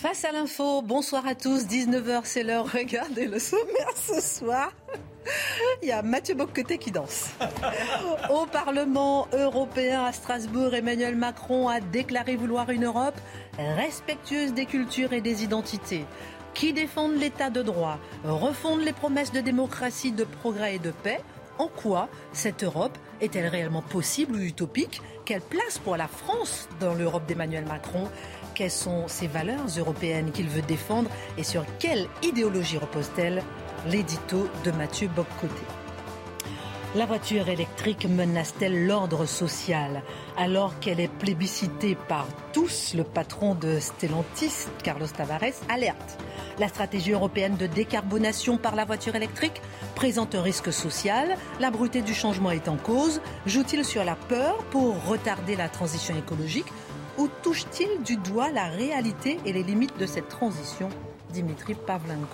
Face à l'info, bonsoir à tous, 19h c'est l'heure, regardez le sommaire ce soir. Il y a Mathieu Bocqueté qui danse. Au Parlement européen à Strasbourg, Emmanuel Macron a déclaré vouloir une Europe respectueuse des cultures et des identités, qui défendent l'état de droit, refondent les promesses de démocratie, de progrès et de paix. En quoi cette Europe est-elle réellement possible ou utopique? Quelle place pour la France dans l'Europe d'Emmanuel Macron? Quelles sont ces valeurs européennes qu'il veut défendre et sur quelle idéologie repose-t-elle? L'édito de Mathieu Boccoté. La voiture électrique menace-t-elle l'ordre social? Alors qu'elle est plébiscitée par tous Le patron de Stellantis, Carlos Tavares, alerte. La stratégie européenne de décarbonation par la voiture électrique présente un risque social. La brutalité du changement est en cause. Joue-t-il sur la peur pour retarder la transition écologique? Ou touche-t-il du doigt la réalité et les limites de cette transition Dimitri Pavlenko?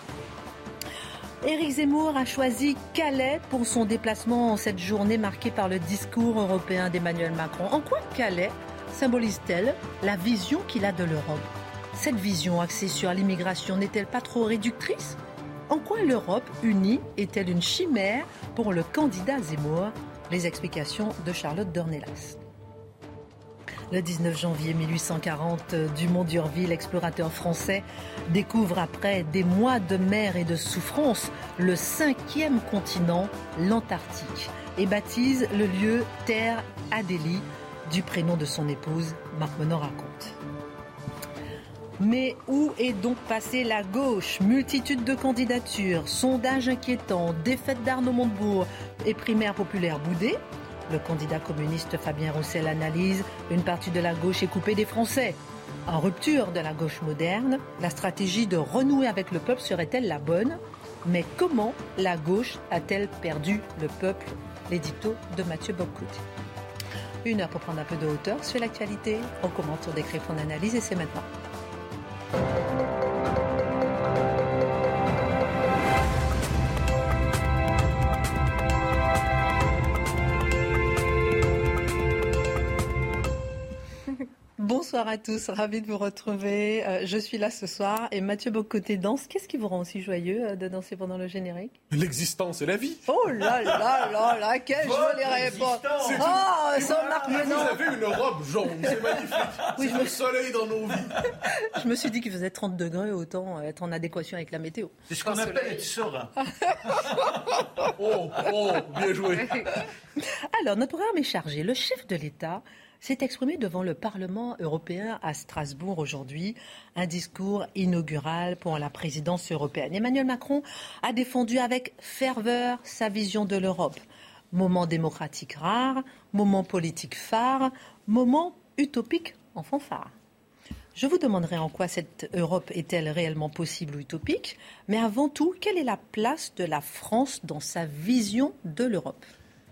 Éric Zemmour a choisi Calais pour son déplacement en cette journée marquée par le discours européen d'Emmanuel Macron. En quoi Calais symbolise-t-elle la vision qu'il a de l'Europe? Cette vision axée sur l'immigration n'est-elle pas trop réductrice? En quoi l'Europe unie est-elle une chimère pour le candidat Zemmour? Les explications de Charlotte Dornelas. Le 19 janvier 1840, Dumont d'Urville, explorateur français, découvre après des mois de mer et de souffrance le cinquième continent, l'Antarctique, et baptise le lieu Terre Adélie du prénom de son épouse, Marc Menon raconte. Mais où est donc passée la gauche? Multitude de candidatures, sondages inquiétants, défaite d'Arnaud Montebourg et primaire populaire boudée le candidat communiste Fabien Roussel analyse une partie de la gauche est coupée des Français. En rupture de la gauche moderne, la stratégie de renouer avec le peuple serait-elle la bonne? Mais comment la gauche a-t-elle perdu le peuple? L'édito de Mathieu Boccout. Une heure pour prendre un peu de hauteur sur l'actualité. On commente, on décrit, on analyse et c'est maintenant. Bonsoir à tous, ravi de vous retrouver. Euh, je suis là ce soir et Mathieu Bocoté danse. Qu'est-ce qui vous rend aussi joyeux euh, de danser pendant le générique? L'existence et la vie. Oh là là là là, quelle jolie réponse Oh, sans Marc Vous avez une robe jaune, c'est magnifique. Oui, c'est je le soleil dans nos vies. Je me suis dit qu'il faisait 30 degrés, autant être en adéquation avec la météo. C'est ce qu'on appelle être serein. Oh, oh, bien joué. Alors, notre programme est chargé. Le chef de l'État s'est exprimé devant le Parlement européen à Strasbourg aujourd'hui, un discours inaugural pour la présidence européenne. Emmanuel Macron a défendu avec ferveur sa vision de l'Europe. Moment démocratique rare, moment politique phare, moment utopique en fanfare. Je vous demanderai en quoi cette Europe est-elle réellement possible ou utopique, mais avant tout, quelle est la place de la France dans sa vision de l'Europe?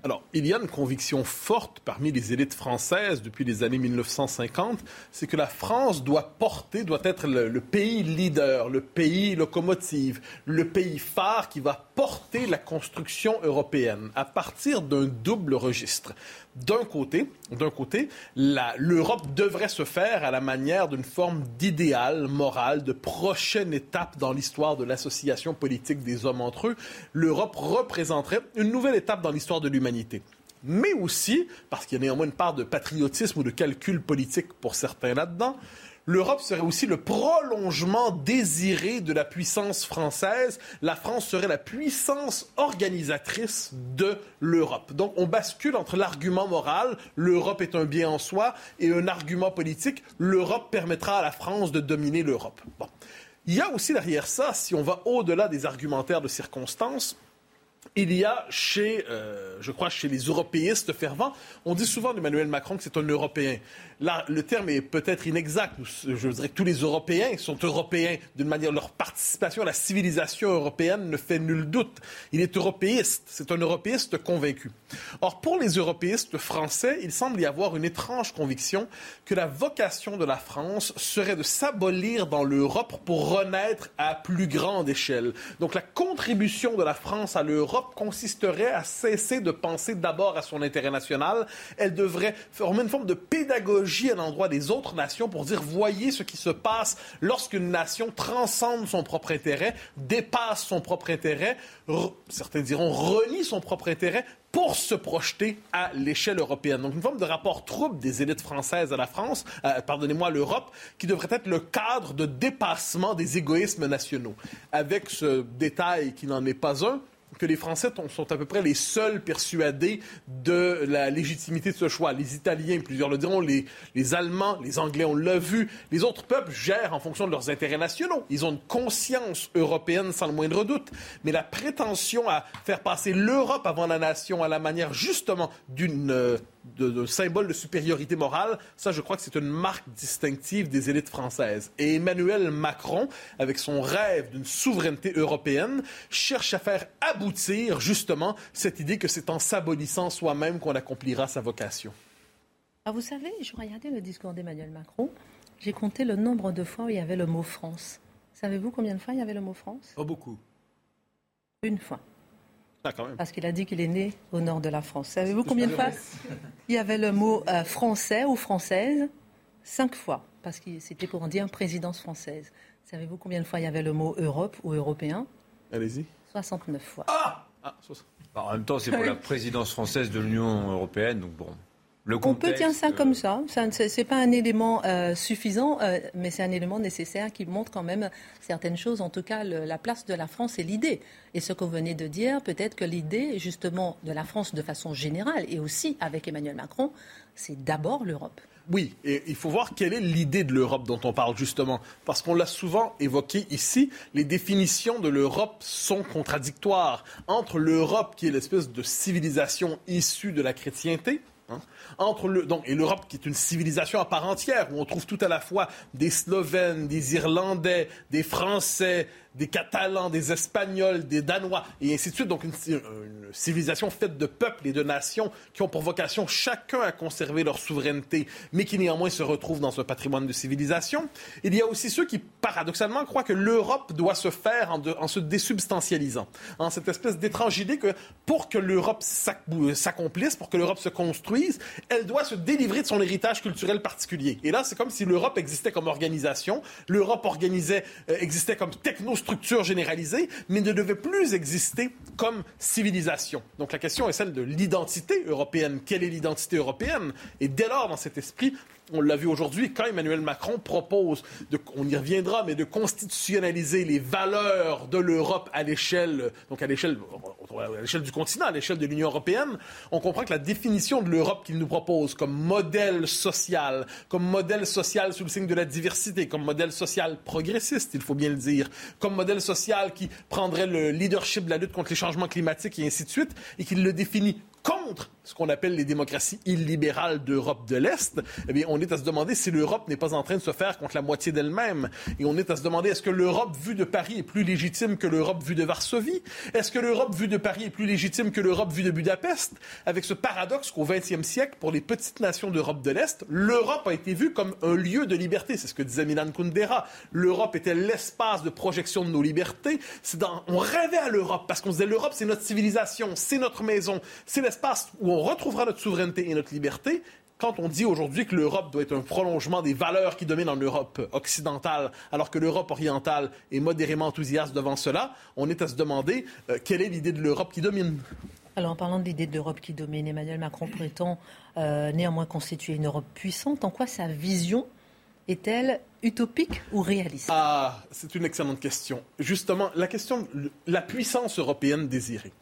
Alors, il y a une conviction forte parmi les élites françaises depuis les années 1950, c'est que la France doit porter, doit être le, pays leader, le pays locomotive, le pays phare qui va porter la construction européenne à partir d'un double registre. D'un côté, l'Europe devrait se faire à la manière d'une forme d'idéal moral, de prochaine étape dans l'histoire de l'association politique des hommes entre eux. L'Europe représenterait une nouvelle étape dans l'histoire de l'humanité. Mais aussi, parce qu'il y a néanmoins une part de patriotisme ou de calcul politique pour certains là-dedans, L'Europe serait aussi le prolongement désiré de la puissance française. La France serait la puissance organisatrice de l'Europe. Donc on bascule entre l'argument moral, l'Europe est un bien en soi, et un argument politique, l'Europe permettra à la France de dominer l'Europe. Bon. Il y a aussi derrière ça, si on va au-delà des argumentaires de circonstances, il y a chez, euh, je crois, chez les européistes fervents, on dit souvent d'Emmanuel Macron que c'est un Européen. Là, le terme est peut-être inexact. Je dirais que tous les Européens sont européens d'une manière. Leur participation à la civilisation européenne ne fait nul doute. Il est européiste. C'est un européiste convaincu. Or, pour les européistes français, il semble y avoir une étrange conviction que la vocation de la France serait de s'abolir dans l'Europe pour renaître à plus grande échelle. Donc, la contribution de la France à l'Europe consisterait à cesser de penser d'abord à son intérêt national. Elle devrait former une forme de pédagogie à l'endroit des autres nations pour dire voyez ce qui se passe lorsqu'une nation transcende son propre intérêt, dépasse son propre intérêt, certains diront renie son propre intérêt pour se projeter à l'échelle européenne. Donc une forme de rapport trouble des élites françaises à la France, euh, pardonnez-moi, l'Europe, qui devrait être le cadre de dépassement des égoïsmes nationaux. Avec ce détail qui n'en est pas un, que les Français sont à peu près les seuls persuadés de la légitimité de ce choix. Les Italiens, plusieurs le diront, les, les Allemands, les Anglais, on l'a vu. Les autres peuples gèrent en fonction de leurs intérêts nationaux. Ils ont une conscience européenne sans le moindre doute. Mais la prétention à faire passer l'Europe avant la nation à la manière justement d'une euh, de, symbole de supériorité morale, ça, je crois que c'est une marque distinctive des élites françaises. Et Emmanuel Macron, avec son rêve d'une souveraineté européenne, cherche à faire aboutir justement cette idée que c'est en s'abolissant soi-même qu'on accomplira sa vocation. Ah, vous savez, je regardais le discours d'Emmanuel Macron, j'ai compté le nombre de fois où il y avait le mot France. Savez-vous combien de fois il y avait le mot France? Pas beaucoup. Une fois. Ah, Parce qu'il a dit qu'il est né au nord de la France. Savez-vous combien de fois il y avait le mot euh, français ou française? Cinq fois, parce que c'était pour en dire présidence française. Savez-vous combien de fois il y avait le mot Europe ou européen? Allez-y. 69 fois. Ah, ah En même temps, c'est pour la présidence française de l'Union européenne, donc bon. On peut tenir ça comme ça. Ce n'est pas un élément euh, suffisant, euh, mais c'est un élément nécessaire qui montre quand même certaines choses. En tout cas, la place de la France et l'idée. Et ce que vous venez de dire, peut-être que l'idée, justement, de la France de façon générale, et aussi avec Emmanuel Macron, c'est d'abord l'Europe. Oui, et il faut voir quelle est l'idée de l'Europe dont on parle justement, parce qu'on l'a souvent évoqué ici, les définitions de l'Europe sont contradictoires. Entre l'Europe qui est l'espèce de civilisation issue de la chrétienté, Hein? Entre le, donc, et l'Europe, qui est une civilisation à part entière, où on trouve tout à la fois des Slovènes, des Irlandais, des Français, des Catalans, des Espagnols, des Danois, et ainsi de suite. Donc une, civilisation faite de peuples et de nations qui ont pour vocation chacun à conserver leur souveraineté, mais qui néanmoins se retrouvent dans un patrimoine de civilisation. Il y a aussi ceux qui, paradoxalement, croient que l'Europe doit se faire en, se désubstantialisant. En cette espèce d'étrange idée que pour que l'Europe s'accomplisse, pour que l'Europe se construise, elle doit se délivrer de son héritage culturel particulier. Et là, c'est comme si l'Europe existait comme organisation, l'Europe organisait, euh, existait comme technostructure structure généralisée, mais ne devait plus exister comme civilisation. Donc la question est celle de l'identité européenne. Quelle est l'identité européenne? Et dès lors, dans cet esprit, on l'a vu aujourd'hui, quand Emmanuel Macron propose, on y reviendra, mais de constitutionnaliser les valeurs de l'Europe à l'échelle, donc à l'échelle, à l'échelle du continent, à l'échelle de l'Union européenne, on comprend que la définition de l'Europe qu'il nous propose comme modèle social, comme modèle social sous le signe de la diversité, comme modèle social progressiste, il faut bien le dire, comme modèle social qui prendrait le leadership de la lutte contre les changements climatiques et ainsi de suite, et qu'il le définit contre ce qu'on appelle les démocraties illibérales d'Europe de l'Est, eh bien, on est à se demander si l'Europe n'est pas en train de se faire contre la moitié d'elle-même. Et on est à se demander est-ce que l'Europe vue de Paris est plus légitime que l'Europe vue de Varsovie? Est-ce que l'Europe vue de Paris est plus légitime que l'Europe vue de Budapest? Avec ce paradoxe qu'au XXe siècle, pour les petites nations d'Europe de l'Est, l'Europe a été vue comme un lieu de liberté. C'est ce que disait Milan Kundera. L'Europe était l'espace de projection de nos libertés. On rêvait à l'Europe parce qu'on disait l'Europe, c'est notre civilisation, c'est notre maison, c'est l'espace où on retrouvera notre souveraineté et notre liberté, quand on dit aujourd'hui que l'Europe doit être un prolongement des valeurs qui dominent en Europe occidentale, alors que l'Europe orientale est modérément enthousiaste devant cela, on est à se demander euh, quelle est l'idée de l'Europe qui domine? Alors, en parlant de l'idée de l'Europe qui domine, Emmanuel Macron prétend euh, néanmoins constituer une Europe puissante. En quoi sa vision est-elle utopique ou réaliste? Ah, c'est une excellente question. Justement, la question, la puissance européenne désirée.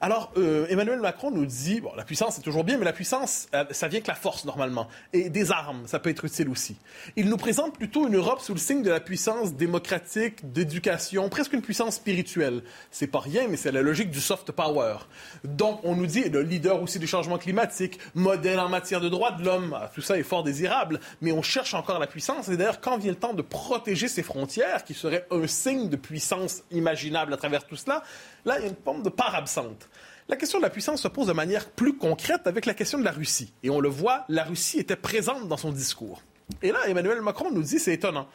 Alors, euh, Emmanuel Macron nous dit, bon, la puissance, c'est toujours bien, mais la puissance, euh, ça vient que la force, normalement. Et des armes, ça peut être utile aussi. Il nous présente plutôt une Europe sous le signe de la puissance démocratique, d'éducation, presque une puissance spirituelle. C'est pas rien, mais c'est la logique du soft power. Donc, on nous dit, le leader aussi du changement climatique, modèle en matière de droits de l'homme, ah, tout ça est fort désirable, mais on cherche encore la puissance. Et d'ailleurs, quand vient le temps de protéger ses frontières, qui serait un signe de puissance imaginable à travers tout cela, là, il y a une forme de part absente. La question de la puissance se pose de manière plus concrète avec la question de la Russie. Et on le voit, la Russie était présente dans son discours. Et là, Emmanuel Macron nous dit, c'est étonnant.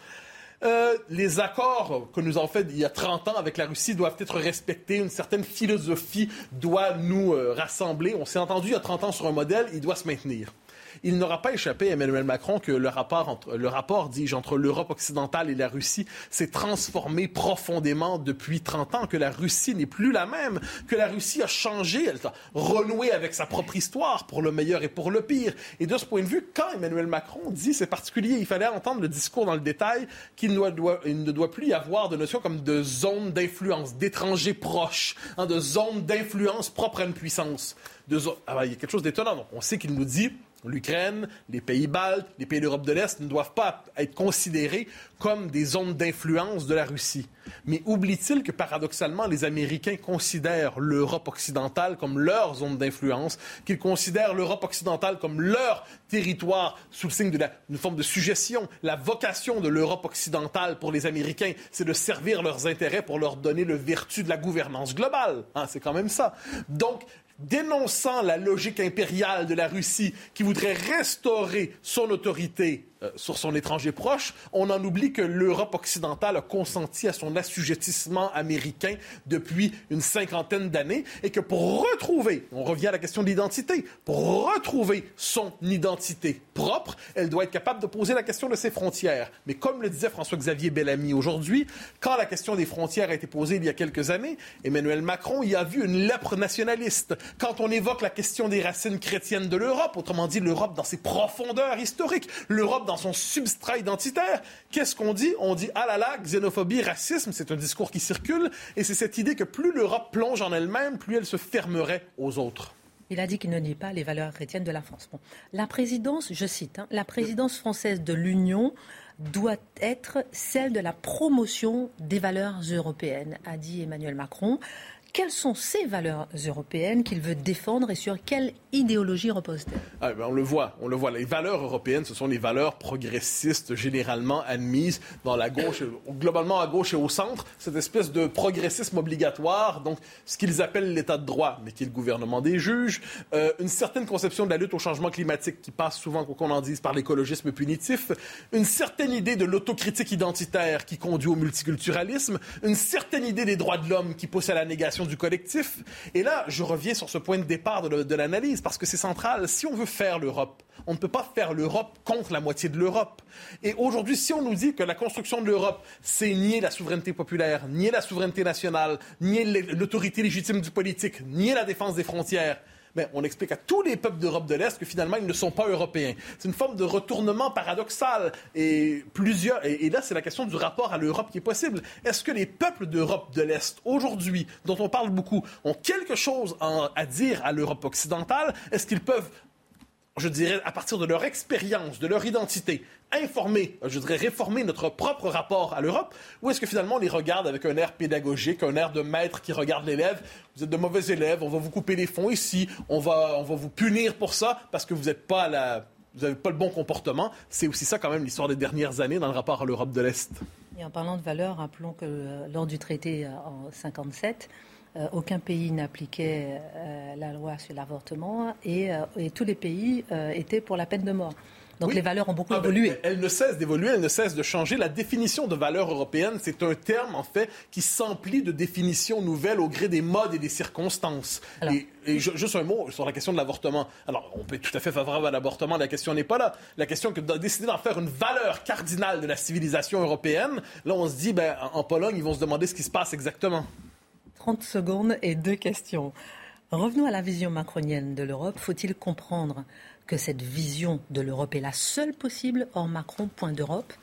Euh, les accords que nous avons faits il y a 30 ans avec la Russie doivent être respectés. Une certaine philosophie doit nous euh, rassembler. On s'est entendu il y a 30 ans sur un modèle, il doit se maintenir. Il n'aura pas échappé à Emmanuel Macron que le rapport, entre, le rapport dis-je, entre l'Europe occidentale et la Russie s'est transformé profondément depuis 30 ans, que la Russie n'est plus la même, que la Russie a changé, elle a renoué avec sa propre histoire pour le meilleur et pour le pire. Et de ce point de vue, quand Emmanuel Macron dit c'est particulier, il fallait entendre le discours dans le détail qu'il ne doit, plus y avoir de notions comme de zone d'influence, d'étrangers proches, hein, de zone d'influence propre à une puissance. De ah ben, il y a quelque chose d'étonnant. on sait qu'il nous dit L'Ukraine, les pays baltes, les pays d'Europe de l'Est ne doivent pas être considérés comme des zones d'influence de la Russie. Mais oublie-t-il que paradoxalement, les Américains considèrent l'Europe occidentale comme leur zone d'influence, qu'ils considèrent l'Europe occidentale comme leur territoire sous le signe d'une forme de suggestion? La vocation de l'Europe occidentale pour les Américains, c'est de servir leurs intérêts pour leur donner le vertu de la gouvernance globale. Hein, c'est quand même ça. Donc, dénonçant la logique impériale de la Russie qui voudrait restaurer son autorité sur son étranger proche, on en oublie que l'Europe occidentale a consenti à son assujettissement américain depuis une cinquantaine d'années et que pour retrouver, on revient à la question de l'identité, pour retrouver son identité propre, elle doit être capable de poser la question de ses frontières. Mais comme le disait François-Xavier Bellamy aujourd'hui, quand la question des frontières a été posée il y a quelques années, Emmanuel Macron y a vu une lèpre nationaliste. Quand on évoque la question des racines chrétiennes de l'Europe, autrement dit l'Europe dans ses profondeurs historiques, l'Europe dans son substrat identitaire. Qu'est-ce qu'on dit? On dit, ah là là, xénophobie, racisme, c'est un discours qui circule, et c'est cette idée que plus l'Europe plonge en elle-même, plus elle se fermerait aux autres. Il a dit qu'il ne nie pas les valeurs chrétiennes de la France. La présidence, je cite, hein, la présidence française de l'Union doit être celle de la promotion des valeurs européennes, a dit Emmanuel Macron. Quelles sont ces valeurs européennes qu'il veut défendre et sur quelle idéologie repose-t-elle ah, ben, On le voit, on le voit. Les valeurs européennes, ce sont les valeurs progressistes généralement admises dans la gauche, globalement à gauche et au centre. Cette espèce de progressisme obligatoire, donc ce qu'ils appellent l'état de droit, mais qui est le gouvernement des juges, euh, une certaine conception de la lutte au changement climatique qui passe souvent, qu'on en dise, par l'écologisme punitif, une certaine idée de l'autocritique identitaire qui conduit au multiculturalisme, une certaine idée des droits de l'homme qui pousse à la négation du collectif. Et là, je reviens sur ce point de départ de, l'analyse, parce que c'est central. Si on veut faire l'Europe, on ne peut pas faire l'Europe contre la moitié de l'Europe. Et aujourd'hui, si on nous dit que la construction de l'Europe, c'est nier la souveraineté populaire, nier la souveraineté nationale, nier l'autorité légitime du politique, nier la défense des frontières, mais on explique à tous les peuples d'Europe de l'Est que finalement, ils ne sont pas européens. C'est une forme de retournement paradoxal. Et, plusieurs, et, là, c'est la question du rapport à l'Europe qui est possible. Est-ce que les peuples d'Europe de l'Est, aujourd'hui, dont on parle beaucoup, ont quelque chose à dire à l'Europe occidentale? Est-ce qu'ils peuvent je dirais, à partir de leur expérience, de leur identité, informer, je dirais, réformer notre propre rapport à l'Europe, ou est-ce que finalement on les regarde avec un air pédagogique, un air de maître qui regarde l'élève, vous êtes de mauvais élèves, on va vous couper les fonds ici, on va, on va vous punir pour ça parce que vous n'êtes pas la... Vous n'avez pas le bon comportement. C'est aussi ça, quand même, l'histoire des dernières années dans le rapport à l'Europe de l'Est. Et en parlant de valeurs, rappelons que euh, lors du traité euh, en 57, euh, aucun pays n'appliquait la loi sur l'avortement et, et, tous les pays étaient pour la peine de mort. Donc les valeurs ont beaucoup ah, évolué. elles ne cessent d'évoluer, elles ne cessent de changer. La définition de valeur européenne, c'est un terme, en fait, qui s'emplit de définitions nouvelles au gré des modes et des circonstances. et, juste un mot sur la question de l'avortement. Alors, on peut être tout à fait favorable à l'avortement, la question n'est pas là. La question que de décider d'en faire une valeur cardinale de la civilisation européenne, là, on se dit, ben, en Pologne, ils vont se demander ce qui se passe exactement. 30 secondes et deux questions. Revenons à la vision macronienne de l'Europe. Faut-il comprendre que cette vision de l'Europe est la seule possible hors Macron, point d'Europe?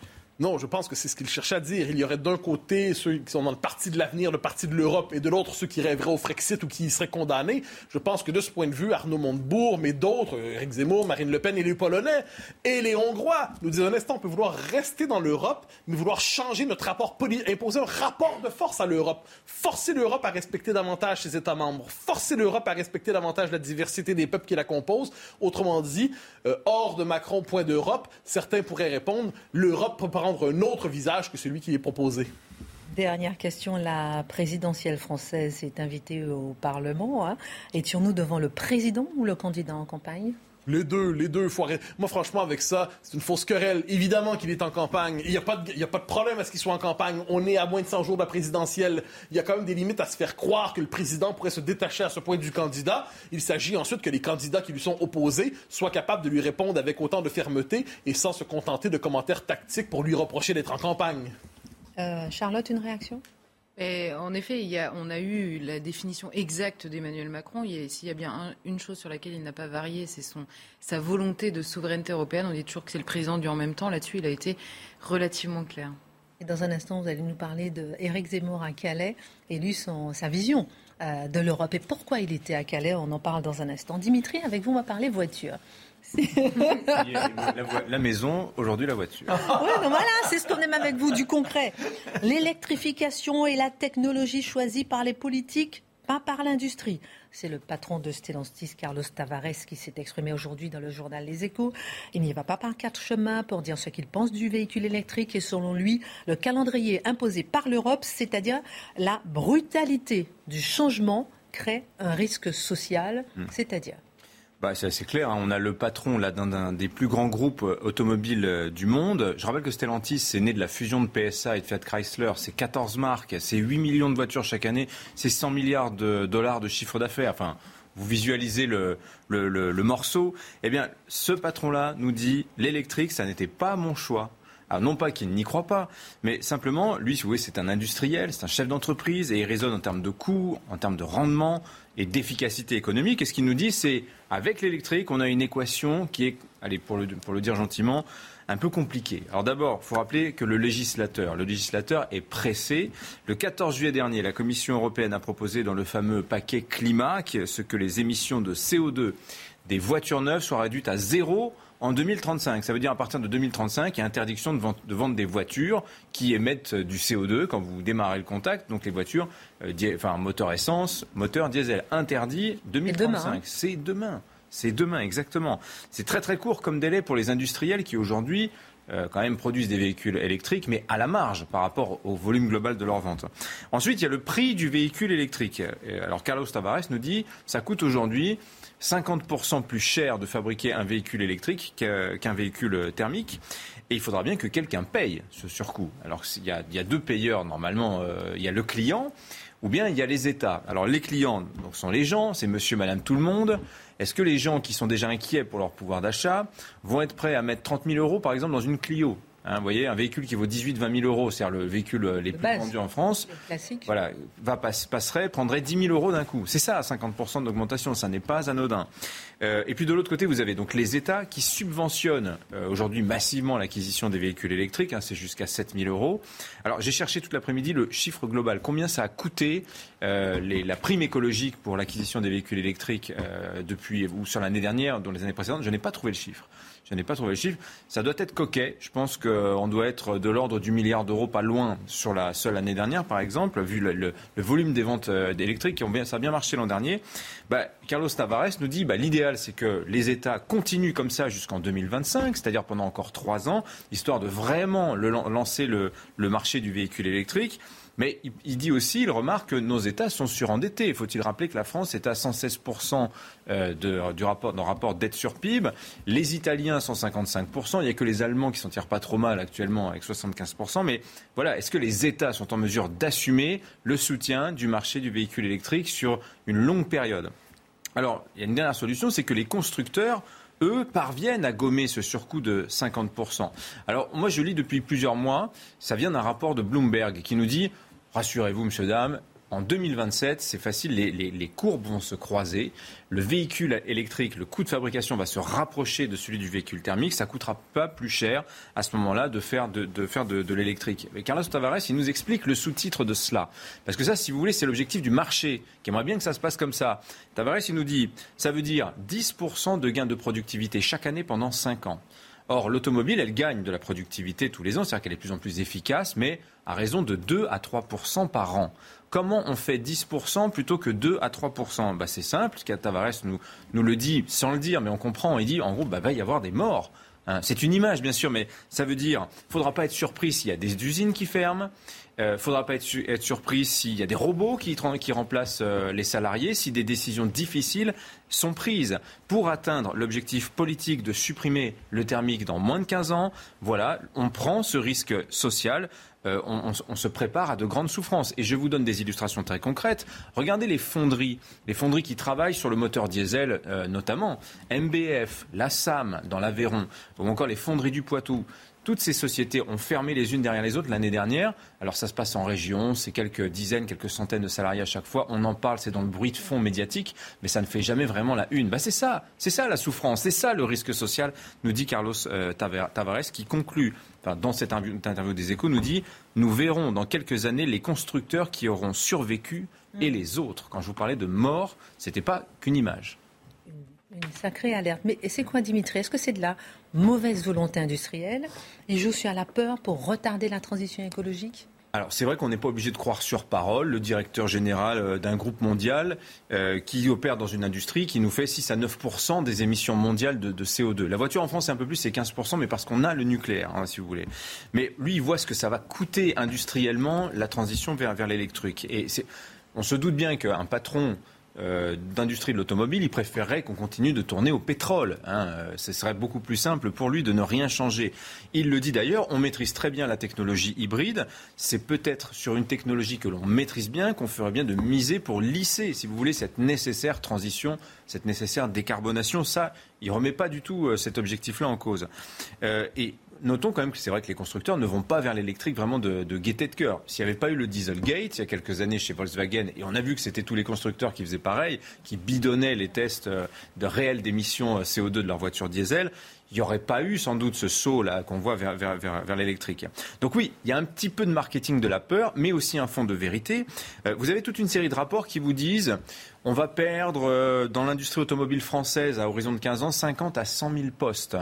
Non, je pense que c'est ce qu'il cherche à dire. Il y aurait d'un côté ceux qui sont dans le parti de l'avenir, le parti de l'Europe, et de l'autre ceux qui rêveraient au Frexit ou qui y seraient condamnés. Je pense que de ce point de vue, Arnaud Montebourg, mais d'autres, Eric Zemmour, Marine Le Pen et les Polonais et les Hongrois, nous disent un instant, on peut vouloir rester dans l'Europe, mais vouloir changer notre rapport politique, imposer un rapport de force à l'Europe, forcer l'Europe à respecter davantage ses États membres, forcer l'Europe à respecter davantage la diversité des peuples qui la composent. Autrement dit, euh, hors de Macron, point d'Europe, certains pourraient répondre, l'Europe peut un autre visage que celui qui est proposé. Dernière question, la présidentielle française est invitée au Parlement. Hein. Étions-nous devant le président ou le candidat en campagne? Les deux, les deux. Moi, franchement, avec ça, c'est une fausse querelle. Évidemment qu'il est en campagne. Il n'y a, pas de, a pas de problème à ce qu'il soit en campagne. On est à moins de 100 jours de la présidentielle. Il y a quand même des limites à se faire croire que le président pourrait se détacher à ce point du candidat. Il s'agit ensuite que les candidats qui lui sont opposés soient capables de lui répondre avec autant de fermeté et sans se contenter de commentaires tactiques pour lui reprocher d'être en campagne. Euh, Charlotte, une réaction? En effet, on a eu la définition exacte d'Emmanuel Macron. S'il y a bien une chose sur laquelle il n'a pas varié, c'est sa volonté de souveraineté européenne. On dit toujours que c'est le président du en même temps. Là-dessus, il a été relativement clair. Dans un instant, vous allez nous parler d'Éric Zemmour à Calais et lui, son, sa vision euh, de l'Europe et pourquoi il était à Calais. On en parle dans un instant. Dimitri, avec vous, on va parler voiture. La, maison, aujourd'hui la voiture. Oui, voilà, c'est ce qu'on aime avec vous, du concret. L'électrification et la technologie choisie par les politiques, pas par l'industrie. C'est le patron de Stellantis, Carlos Tavares, qui s'est exprimé aujourd'hui dans le journal Les Échos. Il n'y va pas par quatre chemins pour dire ce qu'il pense du véhicule électrique et selon lui, le calendrier imposé par l'Europe, c'est-à-dire la brutalité du changement, crée un risque social, hmm. c'est-à-dire bah, c'est assez clair. Hein. On a le patron d'un des plus grands groupes euh, automobiles euh, du monde. Je rappelle que Stellantis, c'est né de la fusion de PSA et de Fiat Chrysler. C'est 14 marques, c'est 8 millions de voitures chaque année, c'est 100 milliards de dollars de chiffre d'affaires. Enfin, vous visualisez le, le, le morceau. Eh bien, ce patron-là nous dit l'électrique, ça n'était pas mon choix. Alors non pas qu'il n'y croit pas, mais simplement, lui, voulez, c'est un industriel, c'est un chef d'entreprise et il raisonne en termes de coûts, en termes de rendement et d'efficacité économique. Et ce qu'il nous dit, c'est avec l'électrique, on a une équation qui est, pour le, pour le dire gentiment, un peu compliquée. Alors d'abord, il faut rappeler que le législateur, le législateur est pressé. Le 14 juillet dernier, la Commission européenne a proposé dans le fameux paquet climat ce que les émissions de CO2 des voitures neuves soient réduites à zéro en 2035. Ça veut dire à partir de 2035, il y a interdiction de, vente, de vendre des voitures qui émettent du CO2 quand vous démarrez le contact. Donc les voitures, euh, enfin moteur essence, moteur diesel, interdit 2035. Hein. C'est demain. C'est demain, exactement. C'est très très court comme délai pour les industriels qui aujourd'hui euh, quand même produisent des véhicules électriques, mais à la marge par rapport au volume global de leur vente. Ensuite, il y a le prix du véhicule électrique. Alors Carlos Tavares nous dit, ça coûte aujourd'hui 50% plus cher de fabriquer un véhicule électrique qu'un véhicule thermique. Et il faudra bien que quelqu'un paye ce surcoût. Alors il y a, deux payeurs normalement. Euh, il y a le client ou bien il y a les États. Alors les clients donc, sont les gens, c'est monsieur, madame, tout le monde. Est-ce que les gens qui sont déjà inquiets pour leur pouvoir d'achat vont être prêts à mettre 30 000 euros par exemple dans une Clio? Hein, vous voyez, un véhicule qui vaut 18-20 000 euros, c'est-à-dire le véhicule euh, les plus vendus en France, voilà, va, passerait, prendrait 10 000 euros d'un coup. C'est ça, 50% d'augmentation, ça n'est pas anodin. Euh, et puis de l'autre côté, vous avez donc les États qui subventionnent euh, aujourd'hui massivement l'acquisition des véhicules électriques, hein, c'est jusqu'à 7 000 euros. Alors j'ai cherché toute l'après-midi le chiffre global, combien ça a coûté les, la prime écologique pour l'acquisition des véhicules électriques depuis ou sur l'année dernière, dans les années précédentes, je n'ai pas trouvé le chiffre. Je n'ai pas trouvé le chiffre. Ça doit être coquet. Je pense qu'on doit être de l'ordre du milliard d'euros, pas loin, sur la seule année dernière, par exemple, vu le, volume des ventes euh, électriques. Ça a bien marché l'an dernier. Bah, Carlos Tavares nous dit bah, l'idéal, c'est que les États continuent comme ça jusqu'en 2025, c'est-à-dire pendant encore trois ans, histoire de vraiment lancer le marché du véhicule électrique. Mais il dit aussi, il remarque que nos États sont surendettés. Faut-il rappeler que la France est à 116% euh, de, du rapport, dans le rapport dette sur PIB. Les Italiens sont 55%. Il n'y a que les Allemands qui s'en tirent pas trop mal actuellement avec 75%. Mais voilà, est-ce que les États sont en mesure d'assumer le soutien du marché du véhicule électrique sur une longue période? Alors, il y a une dernière solution, c'est que les constructeurs eux, parviennent à gommer ce surcoût de 50%. Alors, moi, je lis depuis plusieurs mois, ça vient d'un rapport de Bloomberg qui nous dit Rassurez-vous, monsieur, dame, en 2027, c'est facile, les, courbes vont se croiser. Le véhicule électrique, le coût de fabrication va se rapprocher de celui du véhicule thermique. Ça coûtera pas plus cher à ce moment-là de faire de, faire de, l'électrique. Carlos Tavares, il nous explique le sous-titre de cela. Parce que ça, si vous voulez, c'est l'objectif du marché qui aimerait bien que ça se passe comme ça. Tavares, il nous dit, ça veut dire 10% de gain de productivité chaque année pendant 5 ans. Or, l'automobile, elle gagne de la productivité tous les ans, c'est-à-dire qu'elle est de plus en plus efficace, mais à raison de 2 à 3% par an. Comment on fait 10% plutôt que 2 à 3% bah, C'est simple, Tavares nous, nous le dit sans le dire, mais on comprend. Il dit en gros, bah, va y avoir des morts. Hein. c'est une image, bien sûr, mais ça veut dire faudra pas être surpris s'il y a des usines qui ferment. Il euh, faudra pas être, surpris s'il y a des robots qui, qui remplacent euh, les salariés, si des décisions difficiles sont prises pour atteindre l'objectif politique de supprimer le thermique dans moins de 15 ans. Voilà, on prend ce risque social. Euh, on, se prépare à de grandes souffrances. Et je vous donne des illustrations très concrètes. Regardez les fonderies, les fonderies qui travaillent sur le moteur diesel notamment. MBF, la SAM dans l'Aveyron, ou encore les fonderies du Poitou. Toutes ces sociétés ont fermé les unes derrière les autres l'année dernière. Alors ça se passe en région, c'est quelques dizaines, quelques centaines de salariés à chaque fois. On en parle, c'est dans le bruit de fond médiatique, mais ça ne fait jamais vraiment la une. Bah, c'est ça, c'est ça la souffrance, c'est ça le risque social, nous dit Carlos euh, Tavares, qui conclut dans cette interview des échos, nous dit Nous verrons dans quelques années les constructeurs qui auront survécu et les autres. Quand je vous parlais de mort, ce n'était pas qu'une image. Une sacrée alerte. Mais c'est quoi, Dimitri? Est-ce que c'est de la mauvaise volonté industrielle? Il joue sur la peur pour retarder la transition écologique? Alors c'est vrai qu'on n'est pas obligé de croire sur parole le directeur général euh, d'un groupe mondial euh, qui opère dans une industrie qui nous fait 6 à 9% des émissions mondiales de, CO2. La voiture en France c'est un peu plus, c'est 15% mais parce qu'on a le nucléaire, hein, si vous voulez. Mais lui il voit ce que ça va coûter industriellement la transition vers, vers l'électrique. Et on se doute bien qu'un patron euh, d'industrie de l'automobile, il préférerait qu'on continue de tourner au pétrole. Hein. Euh, ce serait beaucoup plus simple pour lui de ne rien changer. Il le dit d'ailleurs, on maîtrise très bien la technologie hybride. C'est peut-être sur une technologie que l'on maîtrise bien qu'on ferait bien de miser pour lisser, si vous voulez, cette nécessaire transition, cette nécessaire décarbonation. Ça, il remet pas du tout euh, cet objectif-là en cause. et notons quand même que c'est vrai que les constructeurs ne vont pas vers l'électrique vraiment de, gaieté de cœur. S'il n'y avait pas eu le Dieselgate il y a quelques années chez Volkswagen, et on a vu que c'était tous les constructeurs qui faisaient pareil, qui bidonnaient les tests euh, de réelles d'émissions euh, CO2 de leur voiture diesel, il n'y aurait pas eu sans doute ce saut là qu'on voit vers, vers, l'électrique. Donc oui, il y a un petit peu de marketing de la peur, mais aussi un fond de vérité. Euh, vous avez toute une série de rapports qui vous disent on va perdre euh, dans l'industrie automobile française à horizon de 15 ans 50 à 100 000 postes.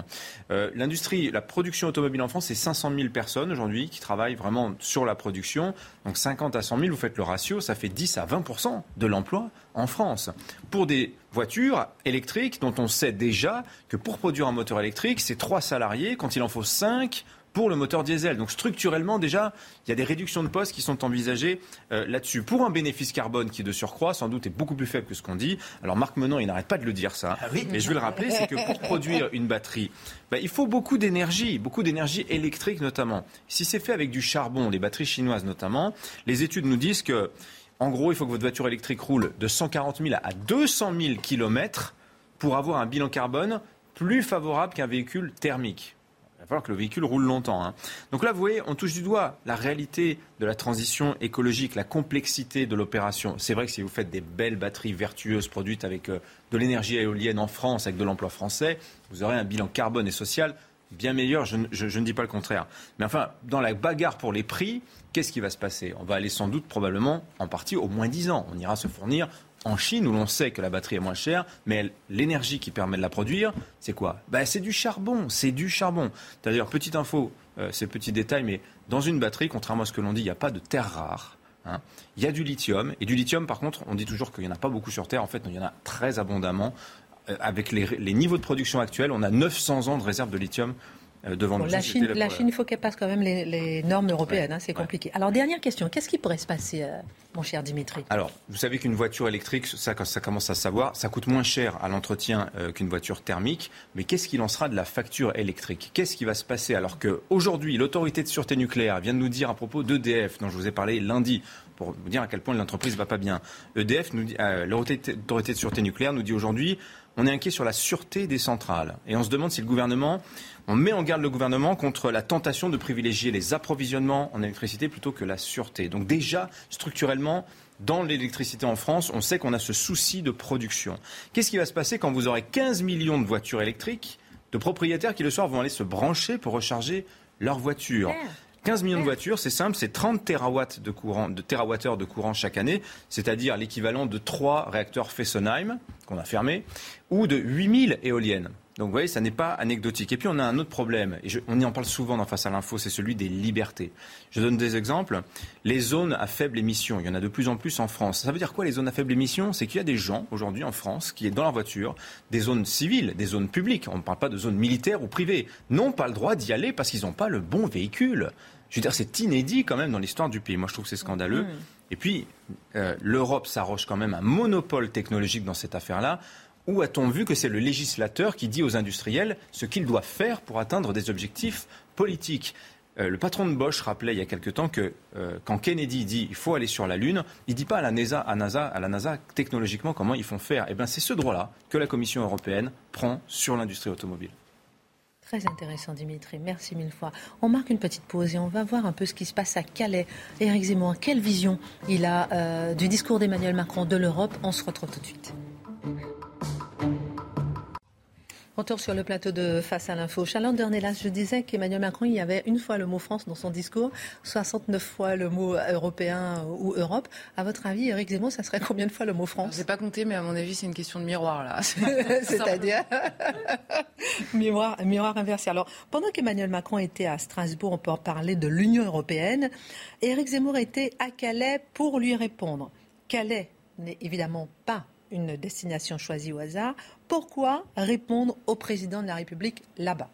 Euh, l'industrie, la production automobile en France, c'est 500 000 personnes aujourd'hui qui travaillent vraiment sur la production. Donc 50 à 100 000, vous faites le ratio, ça fait 10 à 20 de l'emploi en France. Pour des voitures électriques dont on sait déjà que pour produire un moteur électrique, c'est 3 salariés quand il en faut 5 pour le moteur diesel. Donc structurellement, déjà, il y a des réductions de postes qui sont envisagées euh, là-dessus. Pour un bénéfice carbone qui, de surcroît, sans doute est beaucoup plus faible que ce qu'on dit. Alors Marc Menon, il n'arrête pas de le dire ça. Ah oui. Et je vais le rappeler, c'est que pour produire une batterie, bah, il faut beaucoup d'énergie, beaucoup d'énergie électrique notamment. Si c'est fait avec du charbon, les batteries chinoises notamment, les études nous disent que, en gros, il faut que votre voiture électrique roule de 140 000 à 200 000 km pour avoir un bilan carbone plus favorable qu'un véhicule thermique va falloir que le véhicule roule longtemps. Hein. Donc là, vous voyez, on touche du doigt la réalité de la transition écologique, la complexité de l'opération. C'est vrai que si vous faites des belles batteries vertueuses produites avec euh, de l'énergie éolienne en France, avec de l'emploi français, vous aurez un bilan carbone et social bien meilleur, je, je, ne dis pas le contraire. Mais enfin, dans la bagarre pour les prix, qu'est-ce qui va se passer? On va aller sans doute probablement en partie au moins 10 ans. On ira se fournir en Chine, où l'on sait que la batterie est moins chère, mais l'énergie qui permet de la produire, c'est quoi? Ben, C'est du charbon, c'est du charbon. D'ailleurs, petite info, euh, c'est petit détail, mais dans une batterie, contrairement à ce que l'on dit, il n'y a pas de terre rare. Hein. Il y a du lithium, et du lithium, par contre, on dit toujours qu'il n'y en a pas beaucoup sur Terre. En fait, il y en a très abondamment. Euh, avec les, les, niveaux de production actuels, on a 900 ans de réserve de lithium euh, devant La Chine, la Chine, il faut qu'elle passe quand même les, normes européennes. Hein, c'est compliqué. Alors, dernière question. Qu'est-ce qui pourrait se passer, euh, mon cher Dimitri? Alors, vous savez qu'une voiture électrique, ça, ça commence à savoir, ça coûte moins cher à l'entretien euh, qu'une voiture thermique. Mais qu'est-ce qu'il en sera de la facture électrique? Qu'est-ce qui va se passer alors qu'aujourd'hui, l'autorité de sûreté nucléaire vient de nous dire à propos d'EDF, dont je vous ai parlé lundi, pour vous dire à quel point l'entreprise va pas bien. EDF, l'autorité de sûreté nucléaire, nous dit aujourd'hui, on est inquiet sur la sûreté des centrales. Et on se demande si le gouvernement on met en garde le gouvernement contre la tentation de privilégier les approvisionnements en électricité plutôt que la sûreté. Donc déjà, structurellement, dans l'électricité en France, on sait qu'on a ce souci de production. Qu'est-ce qui va se passer quand vous aurez 15 millions de voitures électriques, de propriétaires qui le soir vont aller se brancher pour recharger leur voiture? 15 millions de voitures, c'est simple, c'est 30 terawatts de courant, de terawattheures de courant chaque année, c'est-à-dire l'équivalent de 3 réacteurs Fessenheim qu'on a fermés, ou de 8000 éoliennes. Donc vous voyez, ça n'est pas anecdotique. Et puis on a un autre problème, et on y en parle souvent dans Face à l'info, c'est celui des libertés. Je donne des exemples. Les zones à faible émission, il y en a de plus en plus en France. Ça veut dire quoi les zones à faible émission? C'est qu'il y a des gens aujourd'hui en France qui, dans leur voiture, des zones civiles, des zones publiques, on ne parle pas de zones militaires ou privées, n'ont pas le droit d'y aller parce qu'ils n'ont pas le bon véhicule. Je veux dire, c'est inédit quand même dans l'histoire du pays. Moi, je trouve que c'est scandaleux. Mmh. Et puis, euh, l'Europe s'arroche quand même un monopole technologique dans cette affaire-là. Où a-t-on vu que c'est le législateur qui dit aux industriels ce qu'ils doivent faire pour atteindre des objectifs politiques? Euh, le patron de Bosch rappelait il y a quelque temps que euh, quand Kennedy dit il faut aller sur la Lune, il ne dit pas à la, NASA, à, NASA, à la NASA technologiquement comment ils font faire. Eh bien, c'est ce droit-là que la Commission européenne prend sur l'industrie automobile. Très intéressant, Dimitri. Merci mille fois. On marque une petite pause et on va voir un peu ce qui se passe à Calais. Éric Zemmour, quelle vision il a euh, du discours d'Emmanuel Macron de l'Europe? On se retrouve tout de suite. Retour sur le plateau de Face à l'info. Chaland Dernelas, je disais qu'Emmanuel Macron, il y avait une fois le mot France dans son discours, 69 fois le mot européen ou Europe. À votre avis, Eric Zemmour, ça serait combien de fois le mot France? Je n'ai pas compté, mais à mon avis, c'est une question de miroir, là. C'est-à-dire miroir, miroir inversé. Alors, pendant qu'Emmanuel Macron était à Strasbourg, on peut en parler de l'Union européenne. Eric Zemmour était à Calais pour lui répondre. Calais n'est évidemment pas une destination choisie au hasard. Pourquoi répondre au président de la République là-bas?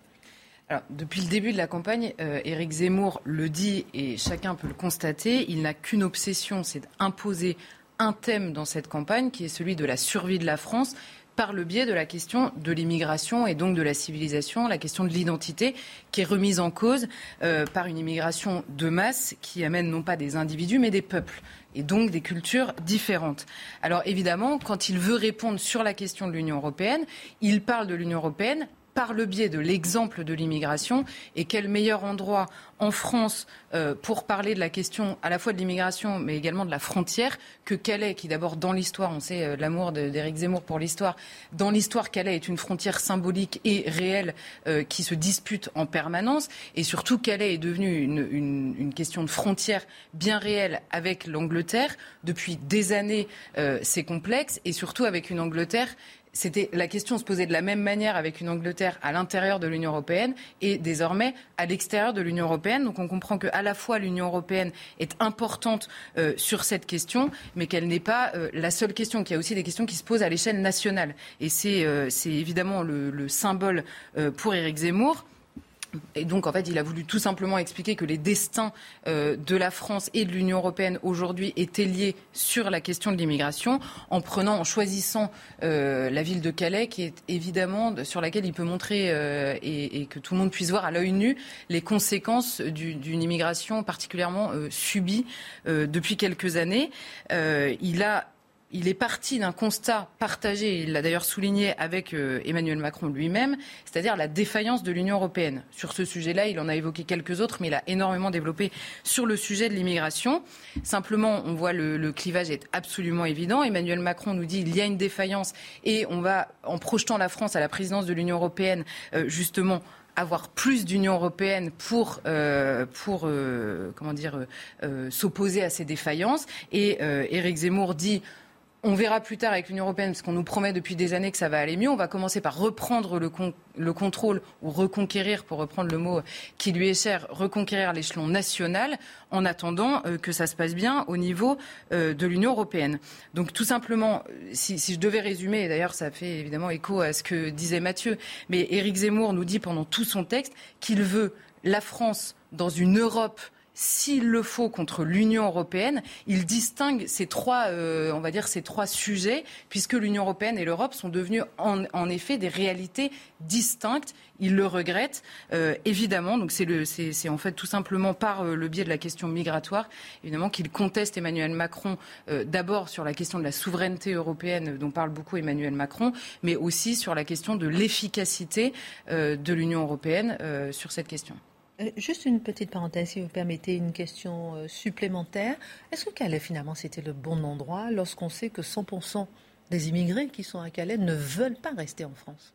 Alors, depuis le début de la campagne, euh, Éric Zemmour le dit et chacun peut le constater, il n'a qu'une obsession, c'est d'imposer un thème dans cette campagne qui est celui de la survie de la France par le biais de la question de l'immigration et donc de la civilisation, la question de l'identité qui est remise en cause euh, par une immigration de masse qui amène non pas des individus mais des peuples et donc des cultures différentes. Alors évidemment, quand il veut répondre sur la question de l'Union européenne, il parle de l'Union européenne par le biais de l'exemple de l'immigration. Et quel meilleur endroit en France euh, pour parler de la question à la fois de l'immigration, mais également de la frontière, que Calais, qui d'abord dans l'histoire, on sait euh, l'amour d'Éric Zemmour pour l'histoire, dans l'histoire, Calais est une frontière symbolique et réelle euh, qui se dispute en permanence. Et surtout, Calais est devenu une, une question de frontière bien réelle avec l'Angleterre. Depuis des années, c'est complexe, et surtout avec une Angleterre c'était la question se posait de la même manière avec une Angleterre à l'intérieur de l'Union européenne et désormais à l'extérieur de l'Union européenne. Donc on comprend que à la fois l'Union européenne est importante euh, sur cette question, mais qu'elle n'est pas euh, la seule question. Qu'il y a aussi des questions qui se posent à l'échelle nationale. Et c'est euh, évidemment le, le symbole pour Éric Zemmour. Et donc, en fait, il a voulu tout simplement expliquer que les destins euh, de la France et de l'Union européenne aujourd'hui étaient liés sur la question de l'immigration, en prenant, en choisissant euh, la ville de Calais, qui est évidemment sur laquelle il peut montrer euh, et, et, que tout le monde puisse voir à l'œil nu les conséquences d'une immigration particulièrement subie depuis quelques années. il a il est parti d'un constat partagé, il l'a d'ailleurs souligné avec euh, Emmanuel Macron lui-même, c'est-à-dire la défaillance de l'Union européenne. Sur ce sujet-là, il en a évoqué quelques autres, mais il a énormément développé sur le sujet de l'immigration. Simplement, on voit le, le clivage est absolument évident. Emmanuel Macron nous dit il y a une défaillance et on va, en projetant la France à la présidence de l'Union européenne, euh, justement, avoir plus d'Union européenne pour, euh, pour comment dire, s'opposer à ces défaillances. Et Éric Zemmour dit on verra plus tard avec l'Union européenne, parce qu'on nous promet depuis des années que ça va aller mieux. On va commencer par reprendre le, contrôle ou reconquérir, pour reprendre le mot qui lui est cher, reconquérir l'échelon national en attendant euh, que ça se passe bien au niveau euh, de l'Union européenne. Donc tout simplement, si, si je devais résumer, d'ailleurs ça fait évidemment écho à ce que disait Mathieu, mais Éric Zemmour nous dit pendant tout son texte qu'il veut la France dans une Europe s'il le faut, contre l'Union européenne. Il distingue ces trois, euh, on va dire, ces trois sujets, puisque l'Union européenne et l'Europe sont devenus en, effet des réalités distinctes. Il le regrette, euh, évidemment. Donc c'est en fait tout simplement par euh, le biais de la question migratoire, évidemment, qu'il conteste Emmanuel Macron d'abord sur la question de la souveraineté européenne, dont parle beaucoup Emmanuel Macron, mais aussi sur la question de l'efficacité de l'Union européenne sur cette question. Euh, juste une petite parenthèse, si vous permettez, une question euh, supplémentaire. Est-ce que Calais, finalement, c'était le bon endroit lorsqu'on sait que 100% des immigrés qui sont à Calais ne veulent pas rester en France?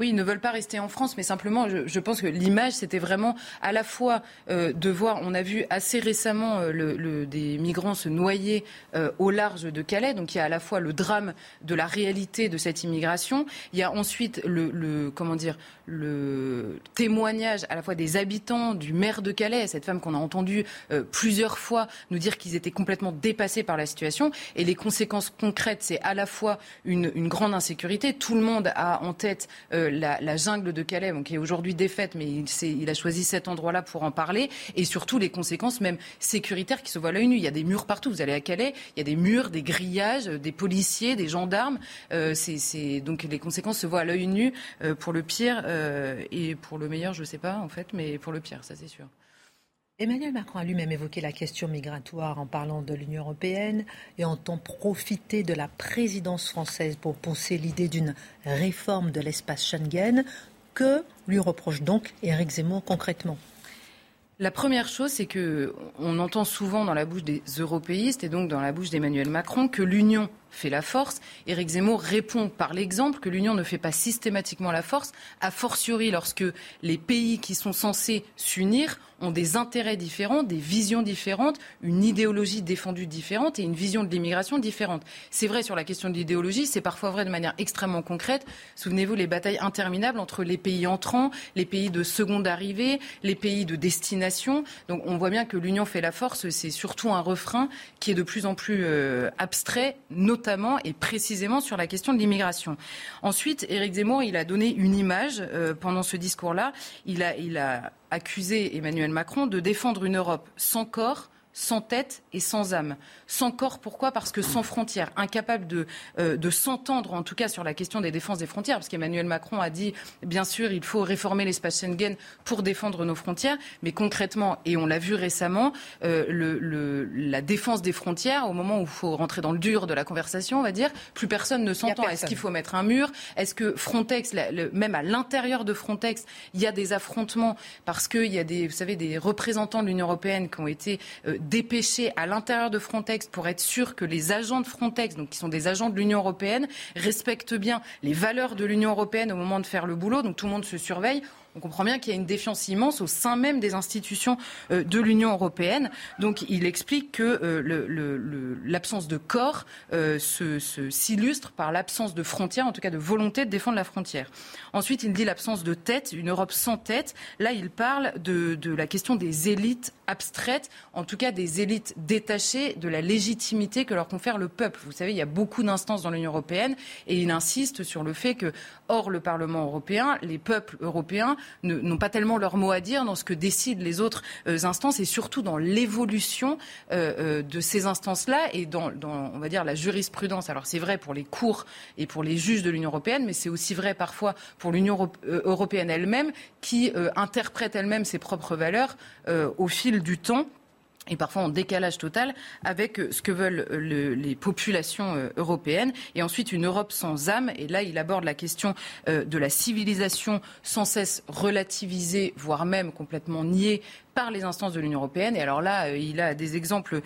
Oui, ils ne veulent pas rester en France, mais simplement, je, pense que l'image, c'était vraiment à la fois euh, de voir, on a vu assez récemment euh, des migrants se noyer euh, au large de Calais, donc il y a à la fois le drame de la réalité de cette immigration, il y a ensuite le, comment dire, le témoignage à la fois des habitants, du maire de Calais, cette femme qu'on a entendue plusieurs fois nous dire qu'ils étaient complètement dépassés par la situation, et les conséquences concrètes, c'est à la fois une grande insécurité, tout le monde a en tête euh, la, jungle de Calais, qui est aujourd'hui défaite, mais il, a choisi cet endroit-là pour en parler, et surtout les conséquences même sécuritaires qui se voient à l'œil nu. Il y a des murs partout. Vous allez à Calais, il y a des murs, des grillages, euh, des policiers, des gendarmes. Euh, donc les conséquences se voient à l'œil nu pour le pire et pour le meilleur, je ne sais pas en fait, mais pour le pire, ça c'est sûr. Emmanuel Macron a lui-même évoqué la question migratoire en parlant de l'Union européenne et entend profiter de la présidence française pour pousser l'idée d'une réforme de l'espace Schengen. Que lui reproche donc Éric Zemmour concrètement la première chose, c'est que on entend souvent dans la bouche des européistes et donc dans la bouche d'Emmanuel Macron que l'Union fait la force. Éric Zemmour répond par l'exemple que l'Union ne fait pas systématiquement la force, a fortiori lorsque les pays qui sont censés s'unir ont des intérêts différents, des visions différentes, une idéologie défendue différente et une vision de l'immigration différente. C'est vrai sur la question de l'idéologie, c'est parfois vrai de manière extrêmement concrète. Souvenez-vous les batailles interminables entre les pays entrants, les pays de seconde arrivée, les pays de destination. Donc on voit bien que l'union fait la force, c'est surtout un refrain qui est de plus en plus euh, abstrait, notamment et précisément sur la question de l'immigration. Ensuite, Éric Zemmour, a donné une image euh, pendant ce discours-là. Il a accusé Emmanuel Macron de défendre une Europe sans corps, sans tête et sans âme. Sans corps, pourquoi? Parce que sans frontières, incapable de, euh, de s'entendre en tout cas sur la question des défenses des frontières, parce qu'Emmanuel Macron a dit, bien sûr, il faut réformer l'espace Schengen pour défendre nos frontières, mais concrètement, et on l'a vu récemment, euh, le, la défense des frontières, au moment où il faut rentrer dans le dur de la conversation, on va dire, plus personne ne s'entend. Est-ce qu'il faut mettre un mur? Est-ce que Frontex, même à l'intérieur de Frontex, il y a des affrontements? Parce qu'il y a des, vous savez, des représentants de l'Union européenne qui ont été euh, dépêchés à l'intérieur de Frontex pour être sûr que les agents de Frontex, donc qui sont des agents de l'Union européenne, respectent bien les valeurs de l'Union européenne au moment de faire le boulot. Donc tout le monde se surveille. On comprend bien qu'il y a une défiance immense au sein même des institutions euh, de l'Union européenne. Donc il explique que euh, l'absence de corps euh, s'illustre par l'absence de frontières, en tout cas de volonté de défendre la frontière. Ensuite, il dit l'absence de tête, une Europe sans tête. Là, il parle de, de la question des élites abstraites, en tout cas des élites détachées de la légitimité que leur confère le peuple. Vous savez, il y a beaucoup d'instances dans l'Union européenne et il insiste sur le fait que, hors le Parlement européen, les peuples européens n'ont pas tellement leur mot à dire dans ce que décident les autres euh, instances et surtout dans l'évolution euh, euh, de ces instances-là et dans, on la jurisprudence. Alors c'est vrai pour les cours et pour les juges de l'Union européenne, mais c'est aussi vrai parfois pour l'Union européenne elle-même qui interprète elle-même ses propres valeurs au fil du temps et parfois en décalage total avec euh, ce que veulent euh, les populations euh, européennes. Et ensuite, une Europe sans âme. Et là, il aborde la question de la civilisation sans cesse relativisée, voire même complètement niée par les instances de l'Union européenne. Et alors là, il a des exemples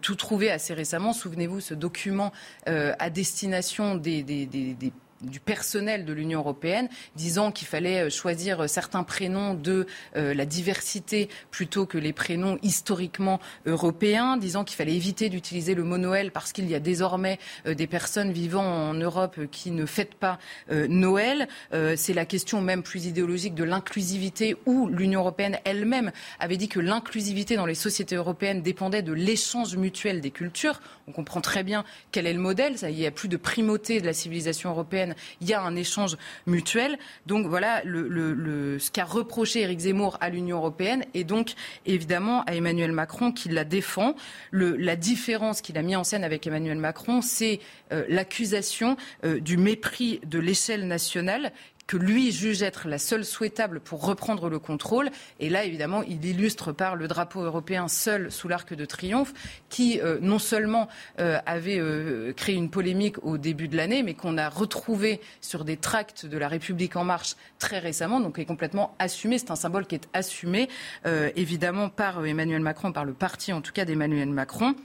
tout trouvés assez récemment. Souvenez-vous, ce document à destination des, du personnel de l'Union européenne, disant qu'il fallait euh, choisir euh, certains prénoms de euh, la diversité plutôt que les prénoms historiquement européens, disant qu'il fallait éviter d'utiliser le mot Noël parce qu'il y a désormais des personnes vivant en Europe qui ne fêtent pas Noël. C'est la question même plus idéologique de l'inclusivité où l'Union européenne elle-même avait dit que l'inclusivité dans les sociétés européennes dépendait de l'échange mutuel des cultures. On comprend très bien quel est le modèle. il n'y a plus de primauté de la civilisation européenne il y a un échange mutuel. Donc voilà ce qu'a reproché Éric Zemmour à l'Union européenne et donc évidemment à Emmanuel Macron qui la défend. la différence qu'il a mis en scène avec Emmanuel Macron, c'est euh, l'accusation euh, du mépris de l'échelle nationale que lui juge être la seule souhaitable pour reprendre le contrôle. Et là, évidemment, il illustre par le drapeau européen seul sous l'arc de triomphe, qui euh, non seulement euh, avait euh, créé une polémique au début de l'année, mais qu'on a retrouvé sur des tracts de la République en marche très récemment, donc est complètement assumé. C'est un symbole qui est assumé, évidemment, par Emmanuel Macron, par le parti en tout cas d'Emmanuel Macron.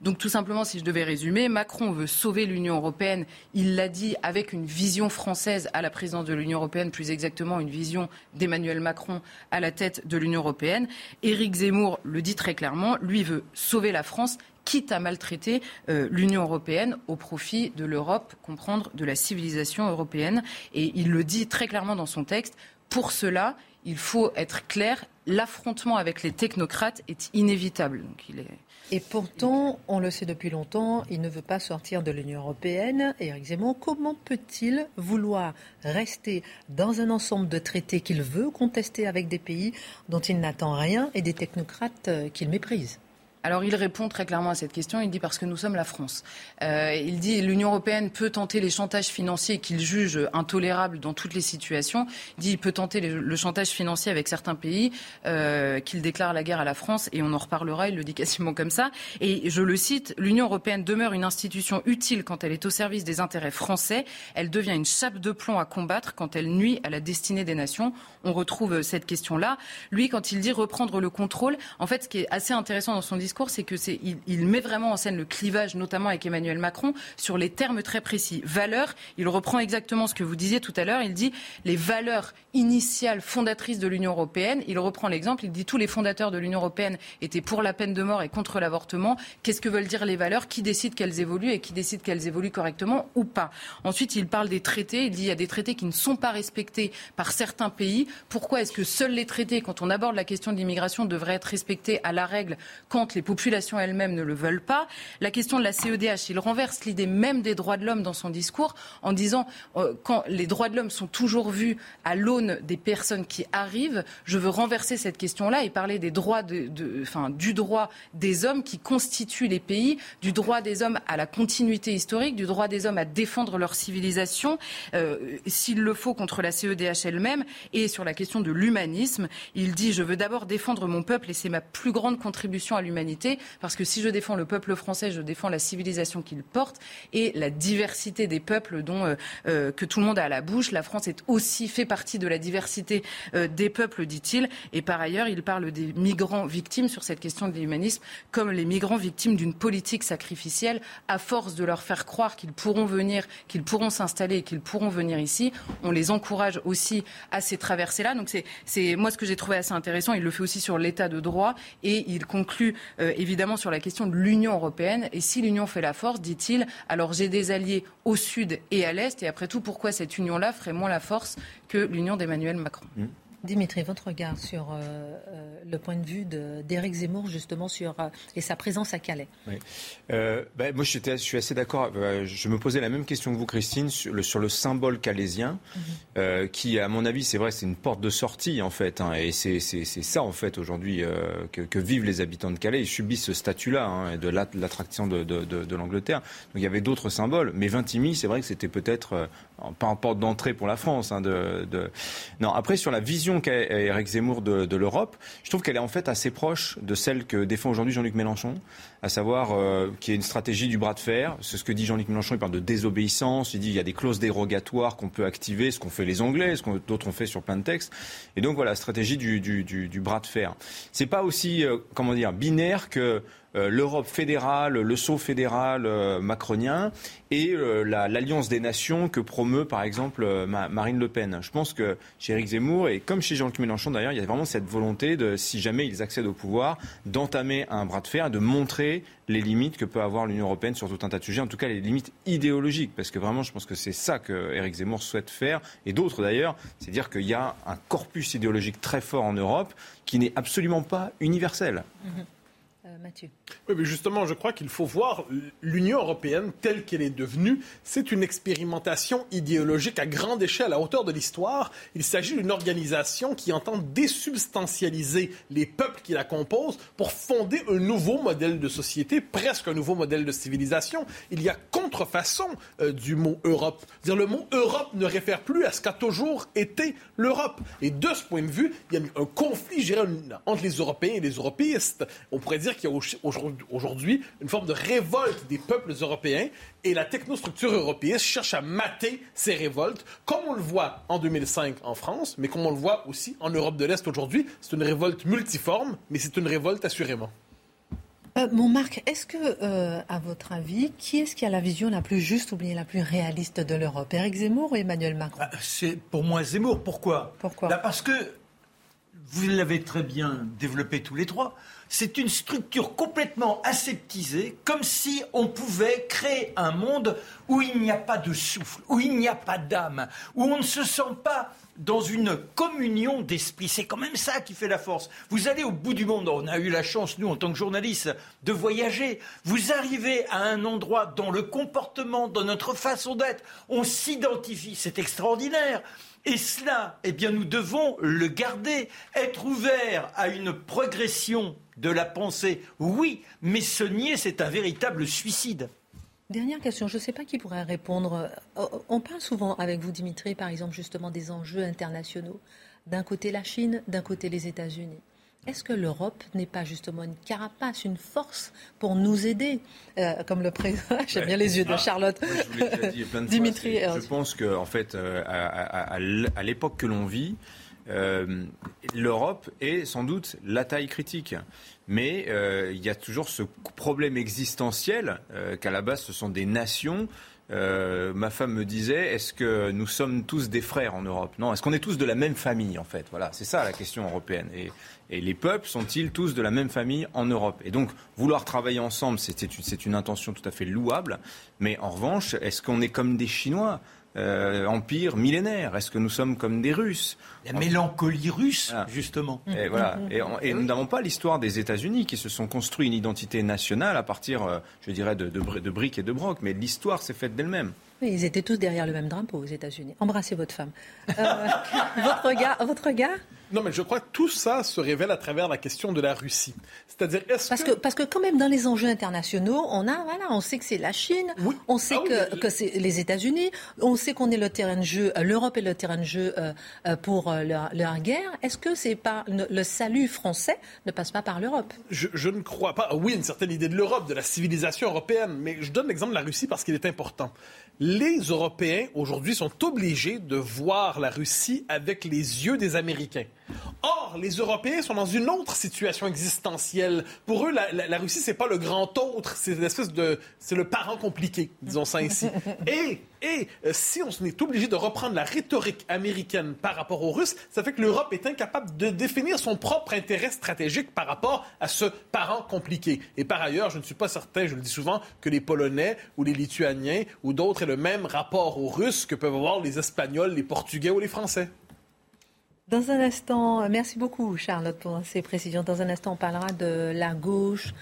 Donc tout simplement, si je devais résumer, Macron veut sauver l'Union européenne. Il l'a dit avec une vision française à la présidence de l'Union européenne, plus exactement une vision d'Emmanuel Macron à la tête de l'Union européenne. Éric Zemmour le dit très clairement, lui veut sauver la France quitte à maltraiter euh, l'Union européenne au profit de l'Europe, comprendre de la civilisation européenne. Et il le dit très clairement dans son texte. Pour cela, il faut être clair, l'affrontement avec les technocrates est inévitable. Et pourtant, on le sait depuis longtemps, il ne veut pas sortir de l'Union européenne. Éric Zemmour, comment peut-il vouloir rester dans un ensemble de traités qu'il veut contester avec des pays dont il n'attend rien et des technocrates euh, qu'il méprise? Alors il répond très clairement à cette question. Il dit parce que nous sommes la France. Euh, il dit l'Union européenne peut tenter les chantages financiers qu'il juge intolérables dans toutes les situations. Il dit il peut tenter le chantage financier avec certains pays euh, qu'il déclare la guerre à la France et on en reparlera. Il le dit quasiment comme ça. Et je le cite l'Union européenne demeure une institution utile quand elle est au service des intérêts français. Elle devient une chape de plomb à combattre quand elle nuit à la destinée des nations. On retrouve cette question-là. Lui, quand il dit reprendre le contrôle, en fait, ce qui est assez intéressant dans son discours c'est que c'est il, met vraiment en scène le clivage, notamment avec Emmanuel Macron, sur les termes très précis. Valeurs, il reprend exactement ce que vous disiez tout à l'heure. Il dit les valeurs initiales fondatrices de l'Union européenne. Il reprend l'exemple. Il dit tous les fondateurs de l'Union européenne étaient pour la peine de mort et contre l'avortement. Qu'est-ce que veulent dire les valeurs? Qui décide qu'elles évoluent et qui décide qu'elles évoluent correctement ou pas? Ensuite, il parle des traités. Il dit il y a des traités qui ne sont pas respectés par certains pays. Pourquoi est-ce que seuls les traités, quand on aborde la question de l'immigration, devraient être respectés à la règle quand les populations elles-mêmes ne le veulent pas. La question de la CEDH, il renverse l'idée même des droits de l'homme dans son discours en disant euh, quand les droits de l'homme sont toujours vus à l'aune des personnes qui arrivent, je veux renverser cette question-là et parler des droits de, du droit des hommes qui constituent les pays, du droit des hommes à la continuité historique, du droit des hommes à défendre leur civilisation, euh, s'il le faut contre la CEDH elle-même, et sur la question de l'humanisme. Il dit je veux d'abord défendre mon peuple et c'est ma plus grande contribution à l'humanité parce que si je défends le peuple français, je défends la civilisation qu'il porte et la diversité des peuples dont euh, euh, que tout le monde a à la bouche. La France est aussi fait partie de la diversité euh, des peuples, dit-il. Et par ailleurs, il parle des migrants victimes sur cette question de l'humanisme comme les migrants victimes d'une politique sacrificielle. À force de leur faire croire qu'ils pourront venir, qu'ils pourront s'installer et qu'ils pourront venir ici, on les encourage aussi à ces traversées-là. Donc c'est moi ce que j'ai trouvé assez intéressant. Il le fait aussi sur l'état de droit et il conclut euh, évidemment sur la question de l'Union européenne. Et si l'Union fait la force, dit-il, alors j'ai des alliés au sud et à l'est. Et après tout, pourquoi cette union-là ferait moins la force que l'union d'Emmanuel Macron? Mmh. Dimitri, votre regard sur euh, euh, le point de vue d'Éric Zemmour, justement, sur, euh, et sa présence à Calais oui. Ben, moi, je suis assez d'accord. Je me posais la même question que vous, Christine, sur le, sur le symbole calaisien, mhm. qui, à mon avis, c'est vrai, c'est une porte de sortie, en fait. Hein, et c'est ça, en fait, aujourd'hui, que, que, vivent les habitants de Calais. Ils subissent ce statut-là, hein, de l'attraction de, de, de l'Angleterre. Donc, il y avait d'autres symboles. Mais Vintimille, c'est vrai que c'était peut-être pas en porte d'entrée pour la France. Hein, de, Non, après, sur la vision qu'a Eric Zemmour de, l'Europe, je trouve qu'elle est en fait assez proche de celle que défend aujourd'hui Jean-Luc Mélenchon, à savoir euh, qu'il y a une stratégie du bras de fer. C'est ce que dit Jean-Luc Mélenchon, il parle de désobéissance, il dit qu'il y a des clauses dérogatoires qu'on peut activer, ce qu'ont fait les Anglais, ce que d'autres ont fait sur plein de textes. Et donc voilà, stratégie du, du bras de fer. C'est pas aussi, euh, comment dire, binaire que l'Europe fédérale, le saut fédéral euh, macronien et euh, l'alliance des nations que promeut par exemple Marine Le Pen. Je pense que chez Éric Zemmour et comme chez Jean-Luc Mélenchon d'ailleurs, il y a vraiment cette volonté de, si jamais ils accèdent au pouvoir, d'entamer un bras de fer, de montrer les limites que peut avoir l'Union européenne sur tout un tas de sujets, en tout cas les limites idéologiques, parce que vraiment je pense que c'est ça que Éric Zemmour souhaite faire, et d'autres d'ailleurs, c'est dire qu'il y a un corpus idéologique très fort en Europe qui n'est absolument pas universel. Mm-hmm. Mathieu. Oui, mais justement, je crois qu'il faut voir l'Union européenne telle qu'elle est devenue. C'est une expérimentation idéologique à grande échelle, à hauteur de l'histoire. Il s'agit d'une organisation qui entend désubstantialiser les peuples qui la composent pour fonder un nouveau modèle de société, presque un nouveau modèle de civilisation. Il y a contrefaçon euh, du mot Europe. Dire le mot Europe ne réfère plus à ce qu'a toujours été l'Europe. Et de ce point de vue, il y a un conflit, entre les Européens et les européistes. On pourrait dire qu'il y a aujourd'hui une forme de révolte des peuples européens et la technostructure européenne cherche à mater ces révoltes, comme on le voit en 2005 en France, mais comme on le voit aussi en Europe de l'Est aujourd'hui. C'est une révolte multiforme, mais c'est une révolte assurément. Euh, mon Marc, est-ce que, euh, à votre avis, qui est-ce qui a la vision la plus juste ou bien la plus réaliste de l'Europe Éric Zemmour ou Emmanuel Macron? Ah, C'est pour moi Zemmour. Pourquoi? Pourquoi? Parce que vous l'avez très bien développé tous les trois, c'est une structure complètement aseptisée, comme si on pouvait créer un monde où il n'y a pas de souffle, où il n'y a pas d'âme, où on ne se sent pas dans une communion d'esprit. C'est quand même ça qui fait la force. Vous allez au bout du monde. On a eu la chance, nous, en tant que journalistes, de voyager. Vous arrivez à un endroit dans le comportement, dans notre façon d'être, on s'identifie. C'est extraordinaire. Et cela, eh bien, nous devons le garder, être ouvert à une progression de la pensée. Oui, mais se nier, c'est un véritable suicide. Dernière question, je ne sais pas qui pourrait répondre. Euh, on parle souvent avec vous, Dimitri, par exemple, justement des enjeux internationaux. D'un côté la Chine, d'un côté les États-Unis. Est-ce que l'Europe n'est pas justement une carapace, une force pour nous aider? Euh, Comme le président, j'aime bien les yeux de Charlotte. Dimitri. je pense qu'en en fait, euh, à, l'époque que l'on vit, l'Europe est sans doute la taille critique. Mais euh, il y a toujours ce problème existentiel euh, qu'à la base ce sont des nations. Euh, ma femme me disait est-ce que nous sommes tous des frères en Europe? Non, est-ce qu'on est tous de la même famille en fait? Voilà, c'est ça la question européenne. Et les peuples sont-ils tous de la même famille en Europe? Et donc vouloir travailler ensemble, c'est une intention tout à fait louable. Mais en revanche, est-ce qu'on est comme des Chinois? Euh, empire millénaire Est-ce que nous sommes comme des Russes La mélancolie russe, justement. Et, voilà. et, nous n'avons pas l'histoire des États-Unis qui se sont construits une identité nationale à partir, euh, je dirais, de, de briques et de brocs. Mais l'histoire s'est faite d'elle-même ils étaient tous derrière le même drapeau aux États-Unis. Embrassez votre femme. Euh, votre regard, votre regard? Non, mais je crois que tout ça se révèle à travers la question de la Russie. C'est-à-dire, est-ce parce que... Parce que quand même, dans les enjeux internationaux, on a, voilà, on sait que c'est la Chine, on sait ah que, que c'est les États-Unis, on sait qu'on est le terrain de jeu, euh, l'Europe est le terrain de jeu euh, pour leur, guerre. Est-ce que c'est pas le, salut français ne passe pas par l'Europe? Je, je, ne crois pas. Oui, une certaine idée de l'Europe, de la civilisation européenne, mais je donne l'exemple de la Russie parce qu'il est important les Européens aujourd'hui sont obligés de voir la Russie avec les yeux des Américains. Or, les Européens sont dans une autre situation existentielle. Pour eux, la, la, Russie, c'est pas le grand autre, c'est l'espèce de, c'est le parent compliqué, disons ça ainsi. Et, et euh, si on est obligé de reprendre la rhétorique américaine par rapport aux Russes, ça fait que l'Europe est incapable de définir son propre intérêt stratégique par rapport à ce parent compliqué. Et par ailleurs, je ne suis pas certain, je le dis souvent, que les Polonais ou les Lituaniens ou d'autres aient le même rapport aux Russes que peuvent avoir les Espagnols, les Portugais ou les Français. Dans un instant, merci beaucoup Charlotte pour ces précisions. Dans un instant, on parlera de la gauche.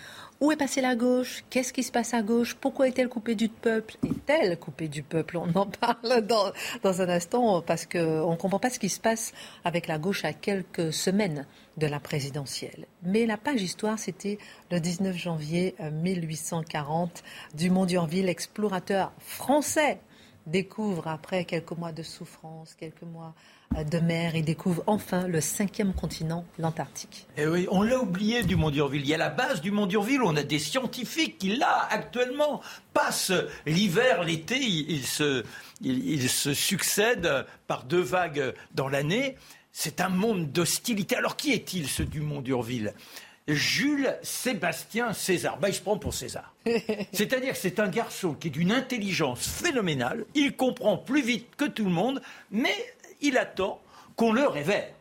Où est passée la gauche? Qu'est-ce qui se passe à gauche? Pourquoi est-elle coupée du peuple? Est-elle coupée du peuple? On en parle dans, dans un instant parce qu'on ne comprend pas ce qui se passe avec la gauche à quelques semaines de la présidentielle. Mais la page histoire, c'était le 19 janvier 1840. Euh, Dumont d'Urville, explorateur français, découvre après quelques mois de souffrance, quelques mois de mer et découvre enfin le cinquième continent, l'Antarctique. Eh oui, on l'a oublié du Mont d'Urville. Il y a la base du Mont d'Urville, on a des scientifiques qui, là, actuellement, passent l'hiver, l'été, ils se, ils, se succèdent par deux vagues dans l'année. C'est un monde d'hostilité. Alors qui est-il, ce du Mont d'Urville Jules Sébastien César. Ben, il se prend pour César. C'est-à-dire que c'est un garçon qui est d'une intelligence phénoménale. Il comprend plus vite que tout le monde, mais il attend qu'on le révèle.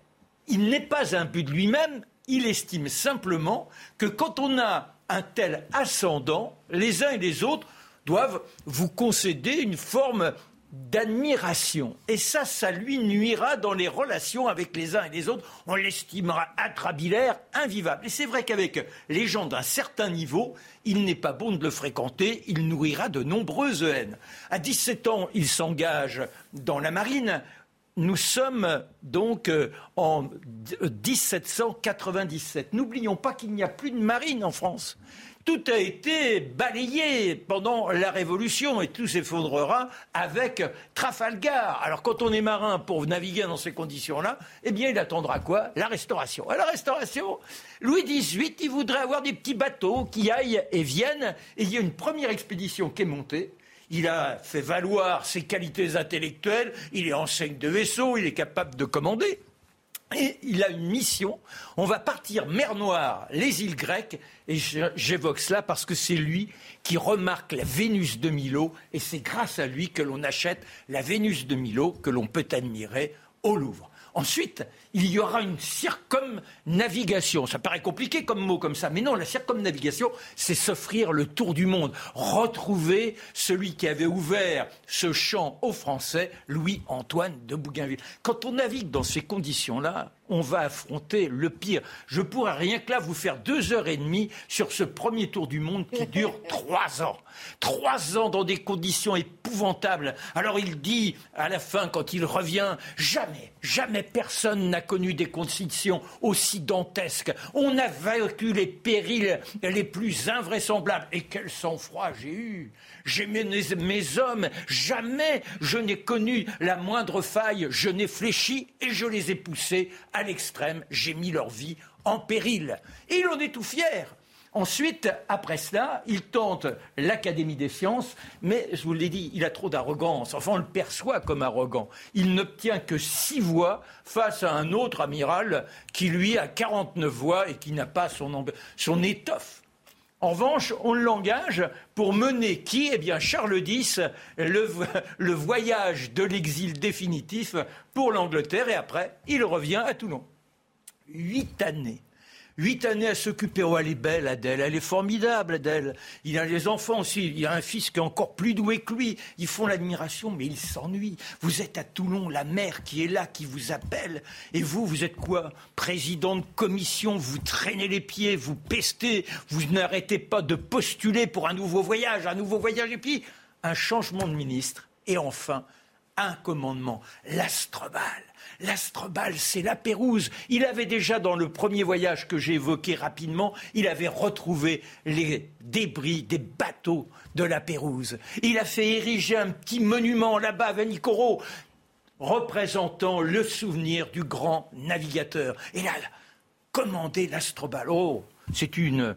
Il n'est pas un but lui-même, il estime simplement que quand on a un tel ascendant, les uns et les autres doivent vous concéder une forme d'admiration. Et ça, ça lui nuira dans les relations avec les uns et les autres. On l'estimera atrabilaire, invivable. Et c'est vrai qu'avec les gens d'un certain niveau, il n'est pas bon de le fréquenter, il nourrira de nombreuses haines. À 17 ans, il s'engage dans la marine. Nous sommes donc euh, en 1797. N'oublions pas qu'il n'y a plus de marine en France tout a été balayé pendant la Révolution et tout s'effondrera avec Trafalgar. Alors quand on est marin pour naviguer dans ces conditions-là, eh bien il attendra quoi? La restauration. À la restauration, Louis XVIII, il voudrait avoir des petits bateaux qui aillent et viennent. Il y a une première expédition qui est montée. Il a fait valoir ses qualités intellectuelles, il est enseigne de vaisseau, il est capable de commander. Et il a une mission. On va partir mer Noire, les îles grecques. Et j'évoque cela parce que c'est lui qui remarque la Vénus de Milo. Et c'est grâce à lui que l'on achète la Vénus de Milo que l'on peut admirer au Louvre. Ensuite, il y aura une circumnavigation. Ça paraît compliqué comme mot comme ça, mais non, la circumnavigation, c'est s'offrir le tour du monde, retrouver celui qui avait ouvert ce champ aux Français, Louis-Antoine de Bougainville. Quand on navigue dans ces conditions-là, on va affronter le pire. Je pourrais rien que là vous faire deux heures et demie sur ce premier tour du monde qui dure trois ans. Trois ans dans des conditions épouvantables. Alors il dit à la fin, quand il revient, jamais, jamais personne n'a connu des conditions aussi dantesques. On a vaincu les périls les plus invraisemblables. Et quel sang-froid j'ai eu. J'ai mes, mes hommes, jamais je n'ai connu la moindre faille. Je n'ai fléchi et je les ai poussés à l'extrême. J'ai mis leur vie en péril. Et il en est tout fier. Ensuite, après cela, il tente l'Académie des sciences, mais je vous l'ai dit, il a trop d'arrogance. Enfin, on le perçoit comme arrogant. Il n'obtient que six voix face à un autre amiral qui, lui, a 49 voix et qui n'a pas son, son étoffe. En revanche, on l'engage pour mener qui? Eh bien, Charles X, le, le voyage de l'exil définitif pour l'Angleterre, et après, il revient à Toulon. Huit années Huit années à s'occuper. Oh, elle est belle, Adèle. Elle est formidable, Adèle. Il a les enfants aussi. Il a un fils qui est encore plus doué que lui. Ils font l'admiration, mais ils s'ennuient. Vous êtes à Toulon, la mère qui est là, qui vous appelle. Et vous, vous êtes quoi? Président de commission. Vous traînez les pieds, vous pestez. Vous n'arrêtez pas de postuler pour un nouveau voyage, un nouveau voyage. Et puis, un changement de ministre. Et enfin, un commandement. L'Astrobal L'astrobal, c'est la Pérouse. Il avait déjà, dans le premier voyage que j'ai évoqué rapidement, il avait retrouvé les débris des bateaux de la Pérouse. Il a fait ériger un petit monument là-bas à Vanicoro, représentant le souvenir du grand navigateur. Et là, commander l'Astrobal. Oh, c'est une,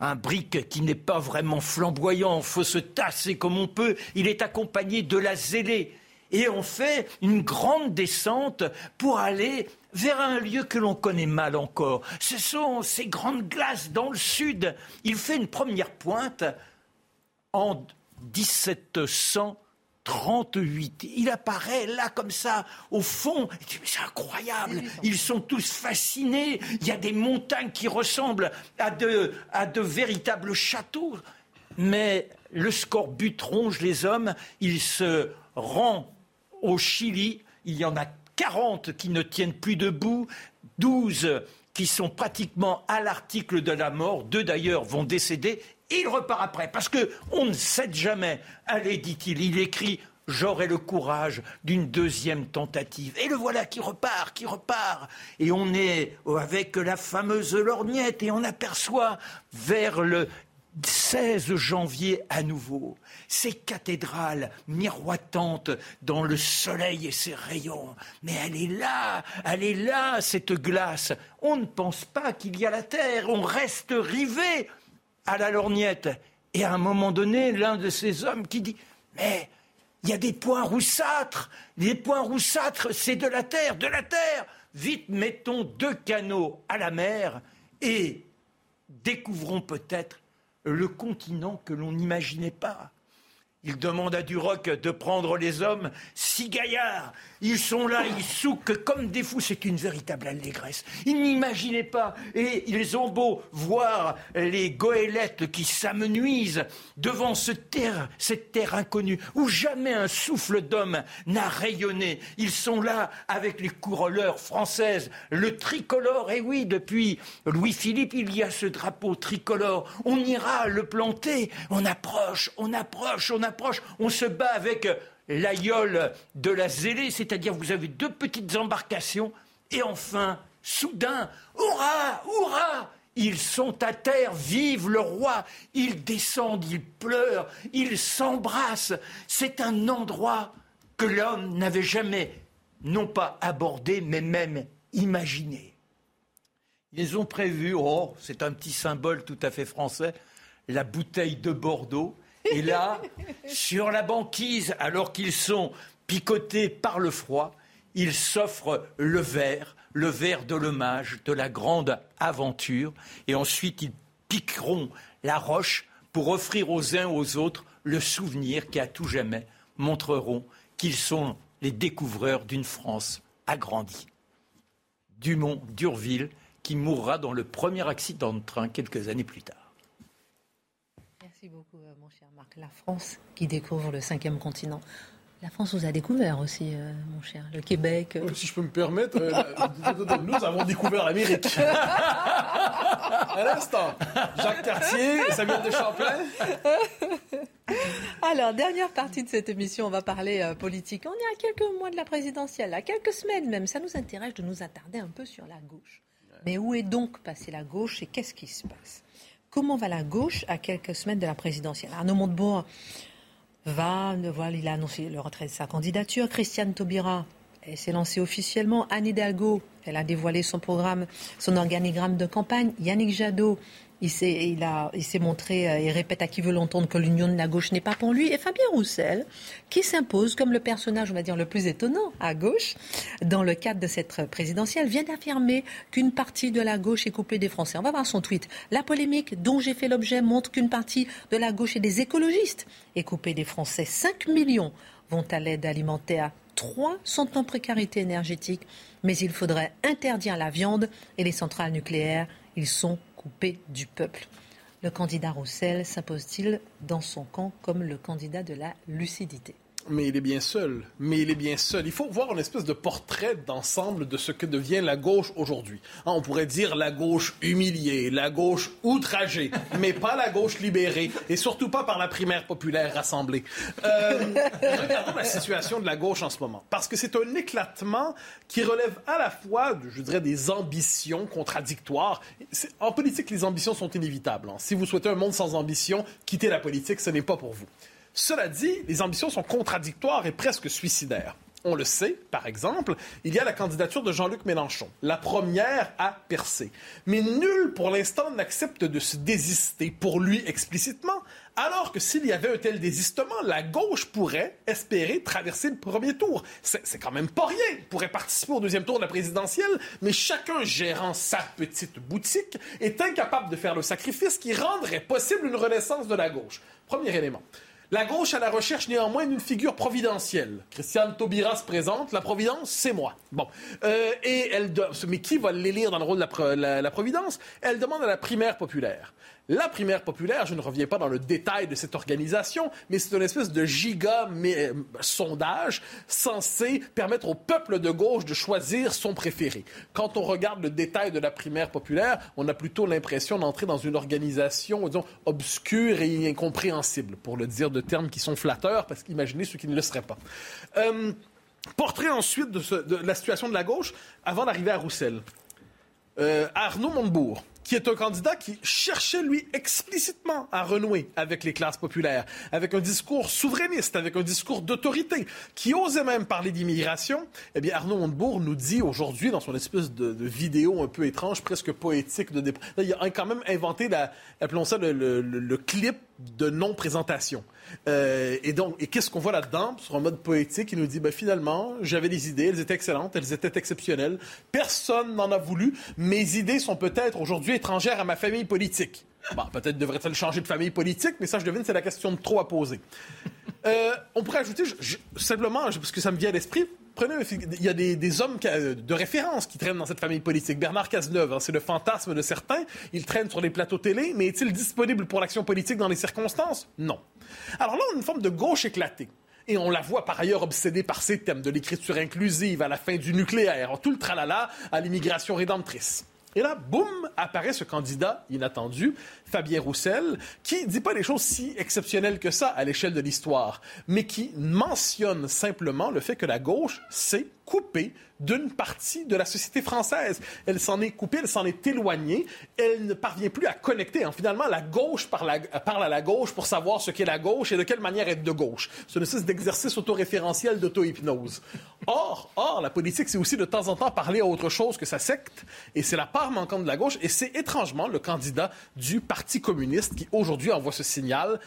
un brick qui n'est pas vraiment flamboyant, faut se tasser comme on peut. Il est accompagné de la zélée et on fait une grande descente pour aller vers un lieu que l'on connaît mal encore. Ce sont ces grandes glaces dans le sud. Il fait une première pointe en 1738. Il apparaît là comme ça, au fond. C'est incroyable. Ils sont tous fascinés. Il y a des montagnes qui ressemblent à de, à de véritables châteaux. Mais le scorbut ronge les hommes. Il se rend au Chili, il y en a 40 qui ne tiennent plus debout, 12 qui sont pratiquement à l'article de la mort, deux d'ailleurs vont décéder, il repart après, parce qu'on ne cède jamais. Allez, dit-il, il écrit J'aurai le courage d'une deuxième tentative. Et le voilà qui repart, qui repart. Et on est avec la fameuse lorgnette et on aperçoit vers le 16 janvier à nouveau, ces cathédrales miroitantes dans le soleil et ses rayons. Mais elle est là, elle est là, cette glace. On ne pense pas qu'il y a la terre, on reste rivé à la lorgnette. Et à un moment donné, l'un de ces hommes qui dit Mais il y a des points roussâtres, les points roussâtres, c'est de la terre, de la terre. Vite, mettons deux canaux à la mer et découvrons peut-être le continent que l'on n'imaginait pas. Il demande à Duroc de prendre les hommes, six gaillards. Ils sont là, ils souquent comme des fous. C'est une véritable allégresse. Ils n'imaginaient pas. Et ils ont beau voir les goélettes qui s'amenuisent devant cette terre inconnue où jamais un souffle d'homme n'a rayonné. Ils sont là avec les couroleurs françaises, le tricolore. Et oui, depuis Louis-Philippe, il y a ce drapeau tricolore. On ira le planter. On approche, on approche, on approche on se bat avec l'aïeul de la zélée, c'est-à-dire vous avez deux petites embarcations, et enfin, soudain, hurrah, hurrah ils sont à terre, vive le roi. Ils descendent, ils pleurent, ils s'embrassent. C'est un endroit que l'homme n'avait jamais, non pas abordé, mais même imaginé. Ils ont prévu, oh, c'est un petit symbole tout à fait français, la bouteille de Bordeaux. Et là, sur la banquise, alors qu'ils sont picotés par le froid, ils s'offrent le verre, le verre de l'hommage, de la grande aventure, et ensuite ils piqueront la roche pour offrir aux uns aux autres le souvenir qui, à tout jamais, montreront qu'ils sont les découvreurs d'une France agrandie. Dumont d'Urville, qui mourra dans le premier accident de train quelques années plus tard. Merci beaucoup, euh, mon cher La France qui découvre le cinquième continent. La France vous a découvert aussi, euh, mon cher. Le Québec. Euh. Si je peux me permettre, nous avons découvert l'Amérique. À l'instant, Jacques Cartier, Samuel de Champlain. Alors, dernière partie de cette émission, on va parler politique. On est à quelques mois de la présidentielle, à quelques semaines même. Ça nous intéresse de nous attarder un peu sur la gauche. Mais où est donc passée la gauche et qu'est-ce qui se passe? Comment va la gauche à quelques semaines de la présidentielle? Arnaud Montebourg va, voilà, il a annoncé le retrait de sa candidature. Christiane Taubira s'est lancée officiellement. Anne Hidalgo, elle a dévoilé son programme, son organigramme de campagne. Yannick Jadot il s'est, il, montré euh, et répète à qui veut l'entendre que l'union de la gauche n'est pas pour lui. Et Fabien Roussel, qui s'impose comme le personnage, on va dire, le plus étonnant à gauche, dans le cadre de cette présidentielle, vient d'affirmer qu'une partie de la gauche est coupée des Français. On va voir son tweet. La polémique dont j'ai fait l'objet montre qu'une partie de la gauche et des écologistes est coupée des Français. 5 millions vont à l'aide alimentaire. 3 sont en précarité énergétique. Mais il faudrait interdire la viande et les centrales nucléaires. Ils sont du peuple. Le candidat Roussel s'impose-t-il dans son camp comme le candidat de la lucidité? Mais il est bien seul. Mais il est bien seul. Il faut voir une espèce de portrait d'ensemble de ce que devient la gauche aujourd'hui. Hein, on pourrait dire la gauche humiliée, la gauche outragée, mais pas la gauche libérée, et surtout pas par la primaire populaire rassemblée. Euh, regardons la situation de la gauche en ce moment, parce que c'est un éclatement qui relève à la fois, je dirais, des ambitions contradictoires. En politique, les ambitions sont inévitables. Hein. Si vous souhaitez un monde sans ambition, quittez la politique, ce n'est pas pour vous. Cela dit, les ambitions sont contradictoires et presque suicidaires. On le sait, par exemple, il y a la candidature de Jean-Luc Mélenchon, la première à percer. Mais nul pour l'instant n'accepte de se désister pour lui explicitement, alors que s'il y avait un tel désistement, la gauche pourrait espérer traverser le premier tour. C'est quand même pas rien. Il pourrait participer au deuxième tour de la présidentielle, mais chacun gérant sa petite boutique est incapable de faire le sacrifice qui rendrait possible une renaissance de la gauche. Premier élément. La gauche à la recherche néanmoins d'une figure providentielle. Christiane Taubira se présente. La providence, c'est moi. Bon. Euh, et elle, mais qui va l'élire dans le rôle de la providence? Elle demande à la primaire populaire. La primaire populaire, je ne reviens pas dans le détail de cette organisation, mais c'est une espèce de giga euh, sondage censé permettre au peuple de gauche de choisir son préféré. Quand on regarde le détail de la primaire populaire, on a plutôt l'impression d'entrer dans une organisation, disons, obscure et incompréhensible, pour le dire de termes qui sont flatteurs, parce qu'imaginez ceux qui ne le seraient pas. Euh, portrait ensuite de, la situation de la gauche avant d'arriver à Roussel. Euh, Arnaud Montebourg qui est un candidat qui cherchait, lui, explicitement à renouer avec les classes populaires, avec un discours souverainiste, avec un discours d'autorité, qui osait même parler d'immigration. Eh bien, Arnaud Montebourg nous dit aujourd'hui, dans son espèce de, vidéo un peu étrange, presque poétique, de il a quand même inventé, la, appelons ça le clip de non-présentation. Euh, et donc, et qu'est-ce qu'on voit là-dedans? Sur un mode poétique, il nous dit, ben, finalement, j'avais des idées, elles étaient excellentes, elles étaient exceptionnelles. Personne n'en a voulu. Mes idées sont peut-être aujourd'hui étrangères à ma famille politique. Bon, peut-être devrait-elle changer de famille politique, mais ça, je devine, c'est la question de trop à poser. Euh, on pourrait ajouter, simplement, parce que ça me vient à l'esprit, prenez, il y a des, hommes de référence qui traînent dans cette famille politique. Bernard Cazeneuve, hein, c'est le fantasme de certains. Il traîne sur les plateaux télé, mais est-il disponible pour l'action politique dans les circonstances? Non. Alors là, on a une forme de gauche éclatée. Et on la voit par ailleurs obsédée par ces thèmes de l'écriture inclusive à la fin du nucléaire, tout le tralala à l'immigration rédemptrice. Et là, boum, apparaît ce candidat inattendu, Fabien Roussel, qui dit pas des choses si exceptionnelles que ça à l'échelle de l'histoire, mais qui mentionne simplement le fait que la gauche s'est coupée d'une partie de la société française. Elle s'en est coupée, elle s'en est éloignée, elle ne parvient plus à connecter. finalement, la gauche parle à, la gauche pour savoir ce qu'est la gauche et de quelle manière être de gauche. C'est une espèce d'exercice autoréférentiel d'auto-hypnose. Or, or, la politique, c'est aussi de temps en temps parler à autre chose que sa secte, et c'est la part manquante de la gauche, et c'est étrangement le candidat du Parti communiste qui aujourd'hui envoie ce signal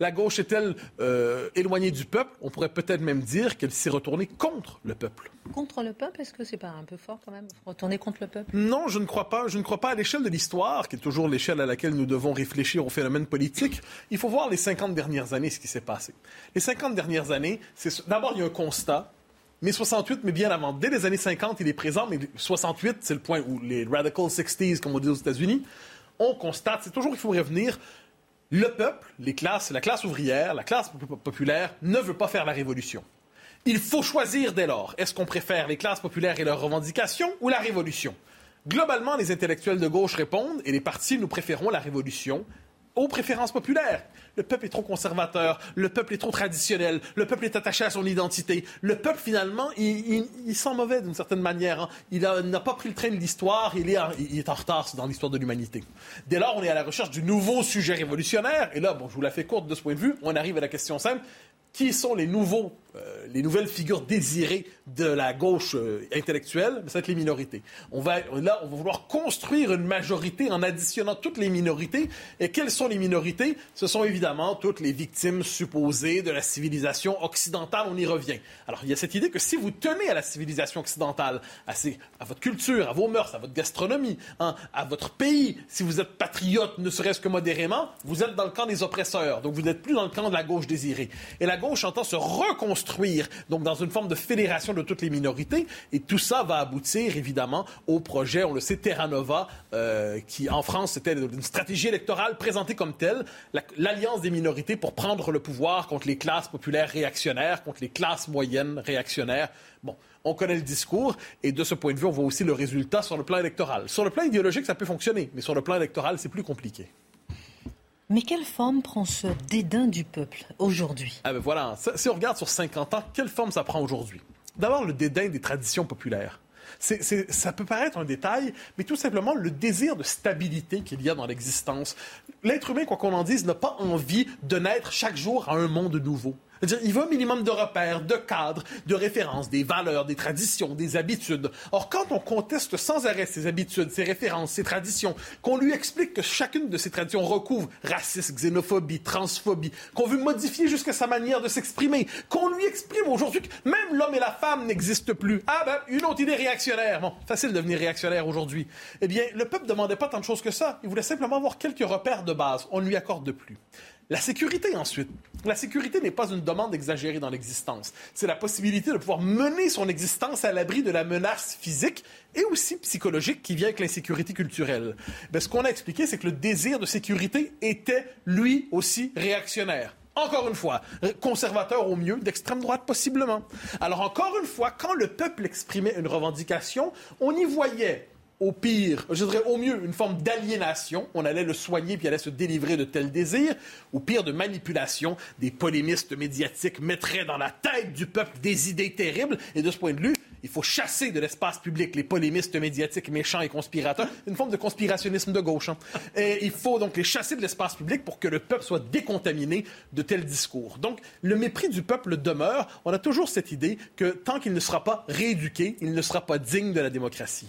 la gauche est-elle euh, éloignée du peuple? On pourrait peut-être même dire qu'elle s'est retournée contre le peuple. Contre le peuple? Est-ce que c'est pas un peu fort quand même Retourner contre le peuple? Non, je ne crois pas. Je ne crois pas à l'échelle de l'histoire, qui est toujours l'échelle à laquelle nous devons réfléchir au phénomène politique. Il faut voir les 50 dernières années, ce qui s'est passé. Les 50 dernières années, c'est d'abord il y a un constat mais 68, mais bien avant. Dès les années 50, il est présent, mais 68, c'est le point où les radical 60s, comme on dit aux États-Unis, on constate, c'est toujours qu'il faut revenir le peuple, les classes, la classe ouvrière, la classe populaire ne veut pas faire la révolution. Il faut choisir dès lors. Est-ce qu'on préfère les classes populaires et leurs revendications ou la révolution? Globalement, les intellectuels de gauche répondent et les partis, nous préférons la révolution aux préférences populaires. Le peuple est trop conservateur, le peuple est trop traditionnel, le peuple est attaché à son identité. Le peuple, finalement, il, sent mauvais d'une certaine manière. Hein. Il n'a pas pris le train de l'histoire, il, est en retard dans l'histoire de l'humanité. Dès lors, on est à la recherche du nouveau sujet révolutionnaire. Et là, je vous la fais courte de ce point de vue, on arrive à la question simple qui sont les nouveaux, euh, les nouvelles figures désirées de la gauche euh, intellectuelle, ça va être les minorités. On va, là, on va vouloir construire une majorité en additionnant toutes les minorités. Et quelles sont les minorités? Ce sont évidemment toutes les victimes supposées de la civilisation occidentale. On y revient. Alors, il y a cette idée que si vous tenez à la civilisation occidentale, à, votre culture, à vos mœurs, à votre gastronomie, hein, à votre pays, si vous êtes patriote, ne serait-ce que modérément, vous êtes dans le camp des oppresseurs. Donc, vous n'êtes plus dans le camp de la gauche désirée. Et la gauche entend se reconstruire, donc dans une forme de fédération de toutes les minorités. Et tout ça va aboutir, évidemment, au projet, on le sait, Terra Nova, euh, qui en France, c'était une stratégie électorale présentée comme telle, l'alliance des minorités pour prendre le pouvoir contre les classes populaires réactionnaires, contre les classes moyennes réactionnaires. Bon, on connaît le discours et de ce point de vue, on voit aussi le résultat sur le plan électoral. Sur le plan idéologique, ça peut fonctionner, mais sur le plan électoral, c'est plus compliqué. Mais quelle forme prend ce dédain du peuple aujourd'hui? Ah ben voilà, si on regarde sur 50 ans, quelle forme ça prend aujourd'hui? D'abord, le dédain des traditions populaires. ça peut paraître un détail, mais tout simplement le désir de stabilité qu'il y a dans l'existence. L'être humain, quoi qu'on en dise, n'a pas envie de naître chaque jour à un monde nouveau il veut un minimum de repères, de cadres, de références, des valeurs, des traditions, des habitudes. Or, quand on conteste sans arrêt ces habitudes, ces références, ces traditions, qu'on lui explique que chacune de ces traditions recouvre racisme, xénophobie, transphobie, qu'on veut modifier jusqu'à sa manière de s'exprimer, qu'on lui exprime aujourd'hui que même l'homme et la femme n'existent plus. Ah ben, une autre idée réactionnaire. Bon, facile de devenir réactionnaire aujourd'hui. Eh bien, le peuple demandait pas tant de choses que ça. Il voulait simplement avoir quelques repères de base. On ne lui accorde plus. La sécurité, ensuite. La sécurité n'est pas une demande exagérée dans l'existence. C'est la possibilité de pouvoir mener son existence à l'abri de la menace physique et aussi psychologique qui vient avec l'insécurité culturelle. Ben, ce qu'on a expliqué, c'est que le désir de sécurité était, lui aussi, réactionnaire. Encore une fois, conservateur au mieux, d'extrême droite possiblement. Alors encore une fois, quand le peuple exprimait une revendication, on y voyait au pire, je dirais au mieux, une forme d'aliénation. On allait le soigner puis allait se délivrer de tels désirs. Au pire, de manipulation. Des polémistes médiatiques mettraient dans la tête du peuple des idées terribles. Et de ce point de vue, il faut chasser de l'espace public les polémistes médiatiques méchants et conspirateurs. Une forme de conspirationnisme de gauche. Hein. Et il faut donc les chasser de l'espace public pour que le peuple soit décontaminé de tels discours. Donc, le mépris du peuple demeure. On a toujours cette idée que tant qu'il ne sera pas rééduqué, il ne sera pas digne de la démocratie.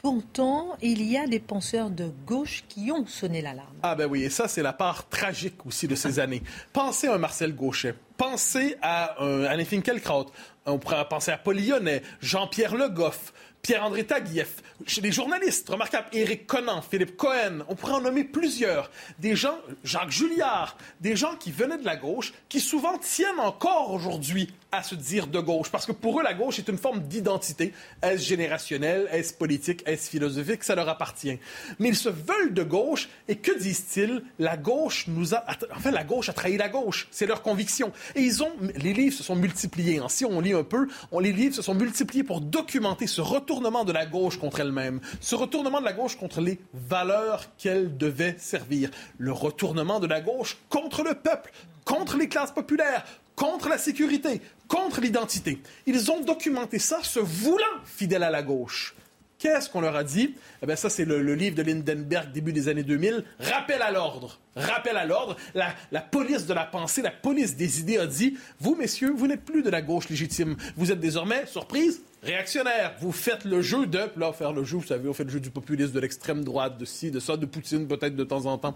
Pourtant, il y a des penseurs de gauche qui ont sonné l'alarme. Ah ben oui, et ça c'est la part tragique aussi de ces années. Pensez à un Marcel Gauchet. Pensez à un Alain Finkielkraut, on pourrait penser à Paul Lyonnais, Jean-Pierre Le Goff, Pierre-André Taguieff, chez les journalistes remarquables, Éric Conan, Philippe Cohen, on pourrait en nommer plusieurs. Des gens, Jacques Julliard, des gens qui venaient de la gauche, qui souvent tiennent encore aujourd'hui à se dire de gauche, parce que pour eux, la gauche est une forme d'identité. Est-ce générationnelle, est-ce politique, est-ce philosophique, ça leur appartient. Mais ils se veulent de gauche, et que disent-ils? La gauche nous a... Enfin, la gauche a trahi la gauche, c'est leur conviction. Et ils ont... Les livres se sont multipliés. Si on lit un peu, on... les livres se sont multipliés pour documenter ce retournement de la gauche contre elle-même, ce retournement de la gauche contre les valeurs qu'elle devait servir, le retournement de la gauche contre le peuple, contre les classes populaires, contre la sécurité, contre l'identité. Ils ont documenté ça se voulant fidèles à la gauche. Qu'est-ce qu'on leur a dit? Eh bien, ça, c'est le, livre de Lindenberg, début des années 2000. Rappel à l'ordre. Rappel à l'ordre. La, la, police de la pensée, la police des idées a dit, vous, messieurs, vous n'êtes plus de la gauche légitime. Vous êtes désormais, surprise, réactionnaire. Vous faites le jeu de, là, faire le jeu, vous savez, on fait le jeu du populisme, de l'extrême droite, de ci, de ça, de Poutine peut-être de temps en temps.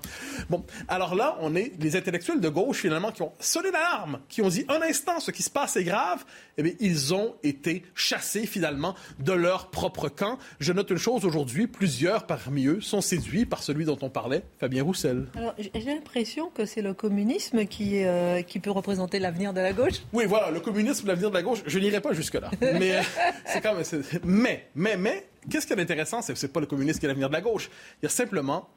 Bon, alors là, on est les intellectuels de gauche finalement qui ont sonné l'alarme, qui ont dit un instant, ce qui se passe est grave. Eh bien, ils ont été chassés finalement de leur propre camp. Je note une chose aujourd'hui, plusieurs parmi eux sont séduits par celui dont on parlait, Fabien Roussel. Alors, j'ai l'impression que c'est le communisme qui, euh, qui peut représenter l'avenir de la gauche. Oui, voilà, le communisme, l'avenir de la gauche. Je n'irai pas jusque là, mais c'est même. Mais, mais, mais, qu'est-ce qui est intéressant, c'est c'est pas le communisme qui est l'avenir de la gauche. Il y a simplement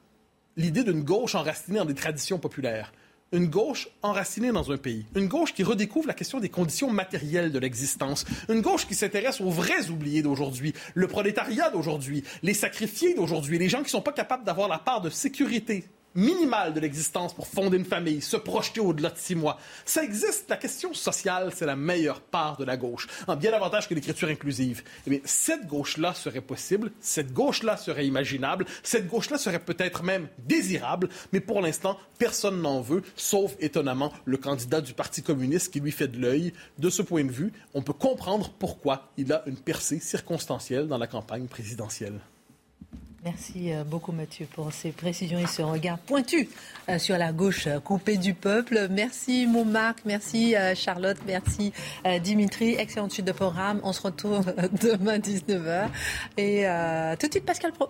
l'idée d'une gauche enracinée dans des traditions populaires. Une gauche enracinée dans un pays. Une gauche qui redécouvre la question des conditions matérielles de l'existence. Une gauche qui s'intéresse aux vrais oubliés d'aujourd'hui. Le prolétariat d'aujourd'hui. Les sacrifiés d'aujourd'hui. Les gens qui sont pas capables d'avoir la part de sécurité minimale de l'existence pour fonder une famille, se projeter au-delà de six mois. Ça existe. La question sociale, c'est la meilleure part de la gauche, en bien davantage que l'écriture inclusive. Eh cette gauche-là serait possible, cette gauche-là serait imaginable, cette gauche-là serait peut-être même désirable, mais pour l'instant, personne n'en veut, sauf étonnamment le candidat du Parti communiste qui lui fait de l'œil. De ce point de vue, on peut comprendre pourquoi il a une percée circonstancielle dans la campagne présidentielle. Merci euh, beaucoup Mathieu pour ces précisions et ce regard pointu euh, sur la gauche euh, coupée du peuple. Merci mon Marc, merci Charlotte, merci Dimitri. Excellente suite de programme. On se retrouve demain 19h. Et tout de suite Pascal Pro.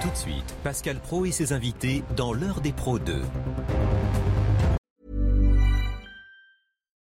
Tout de suite, Pascal Pro et ses invités dans l'heure des pros 2.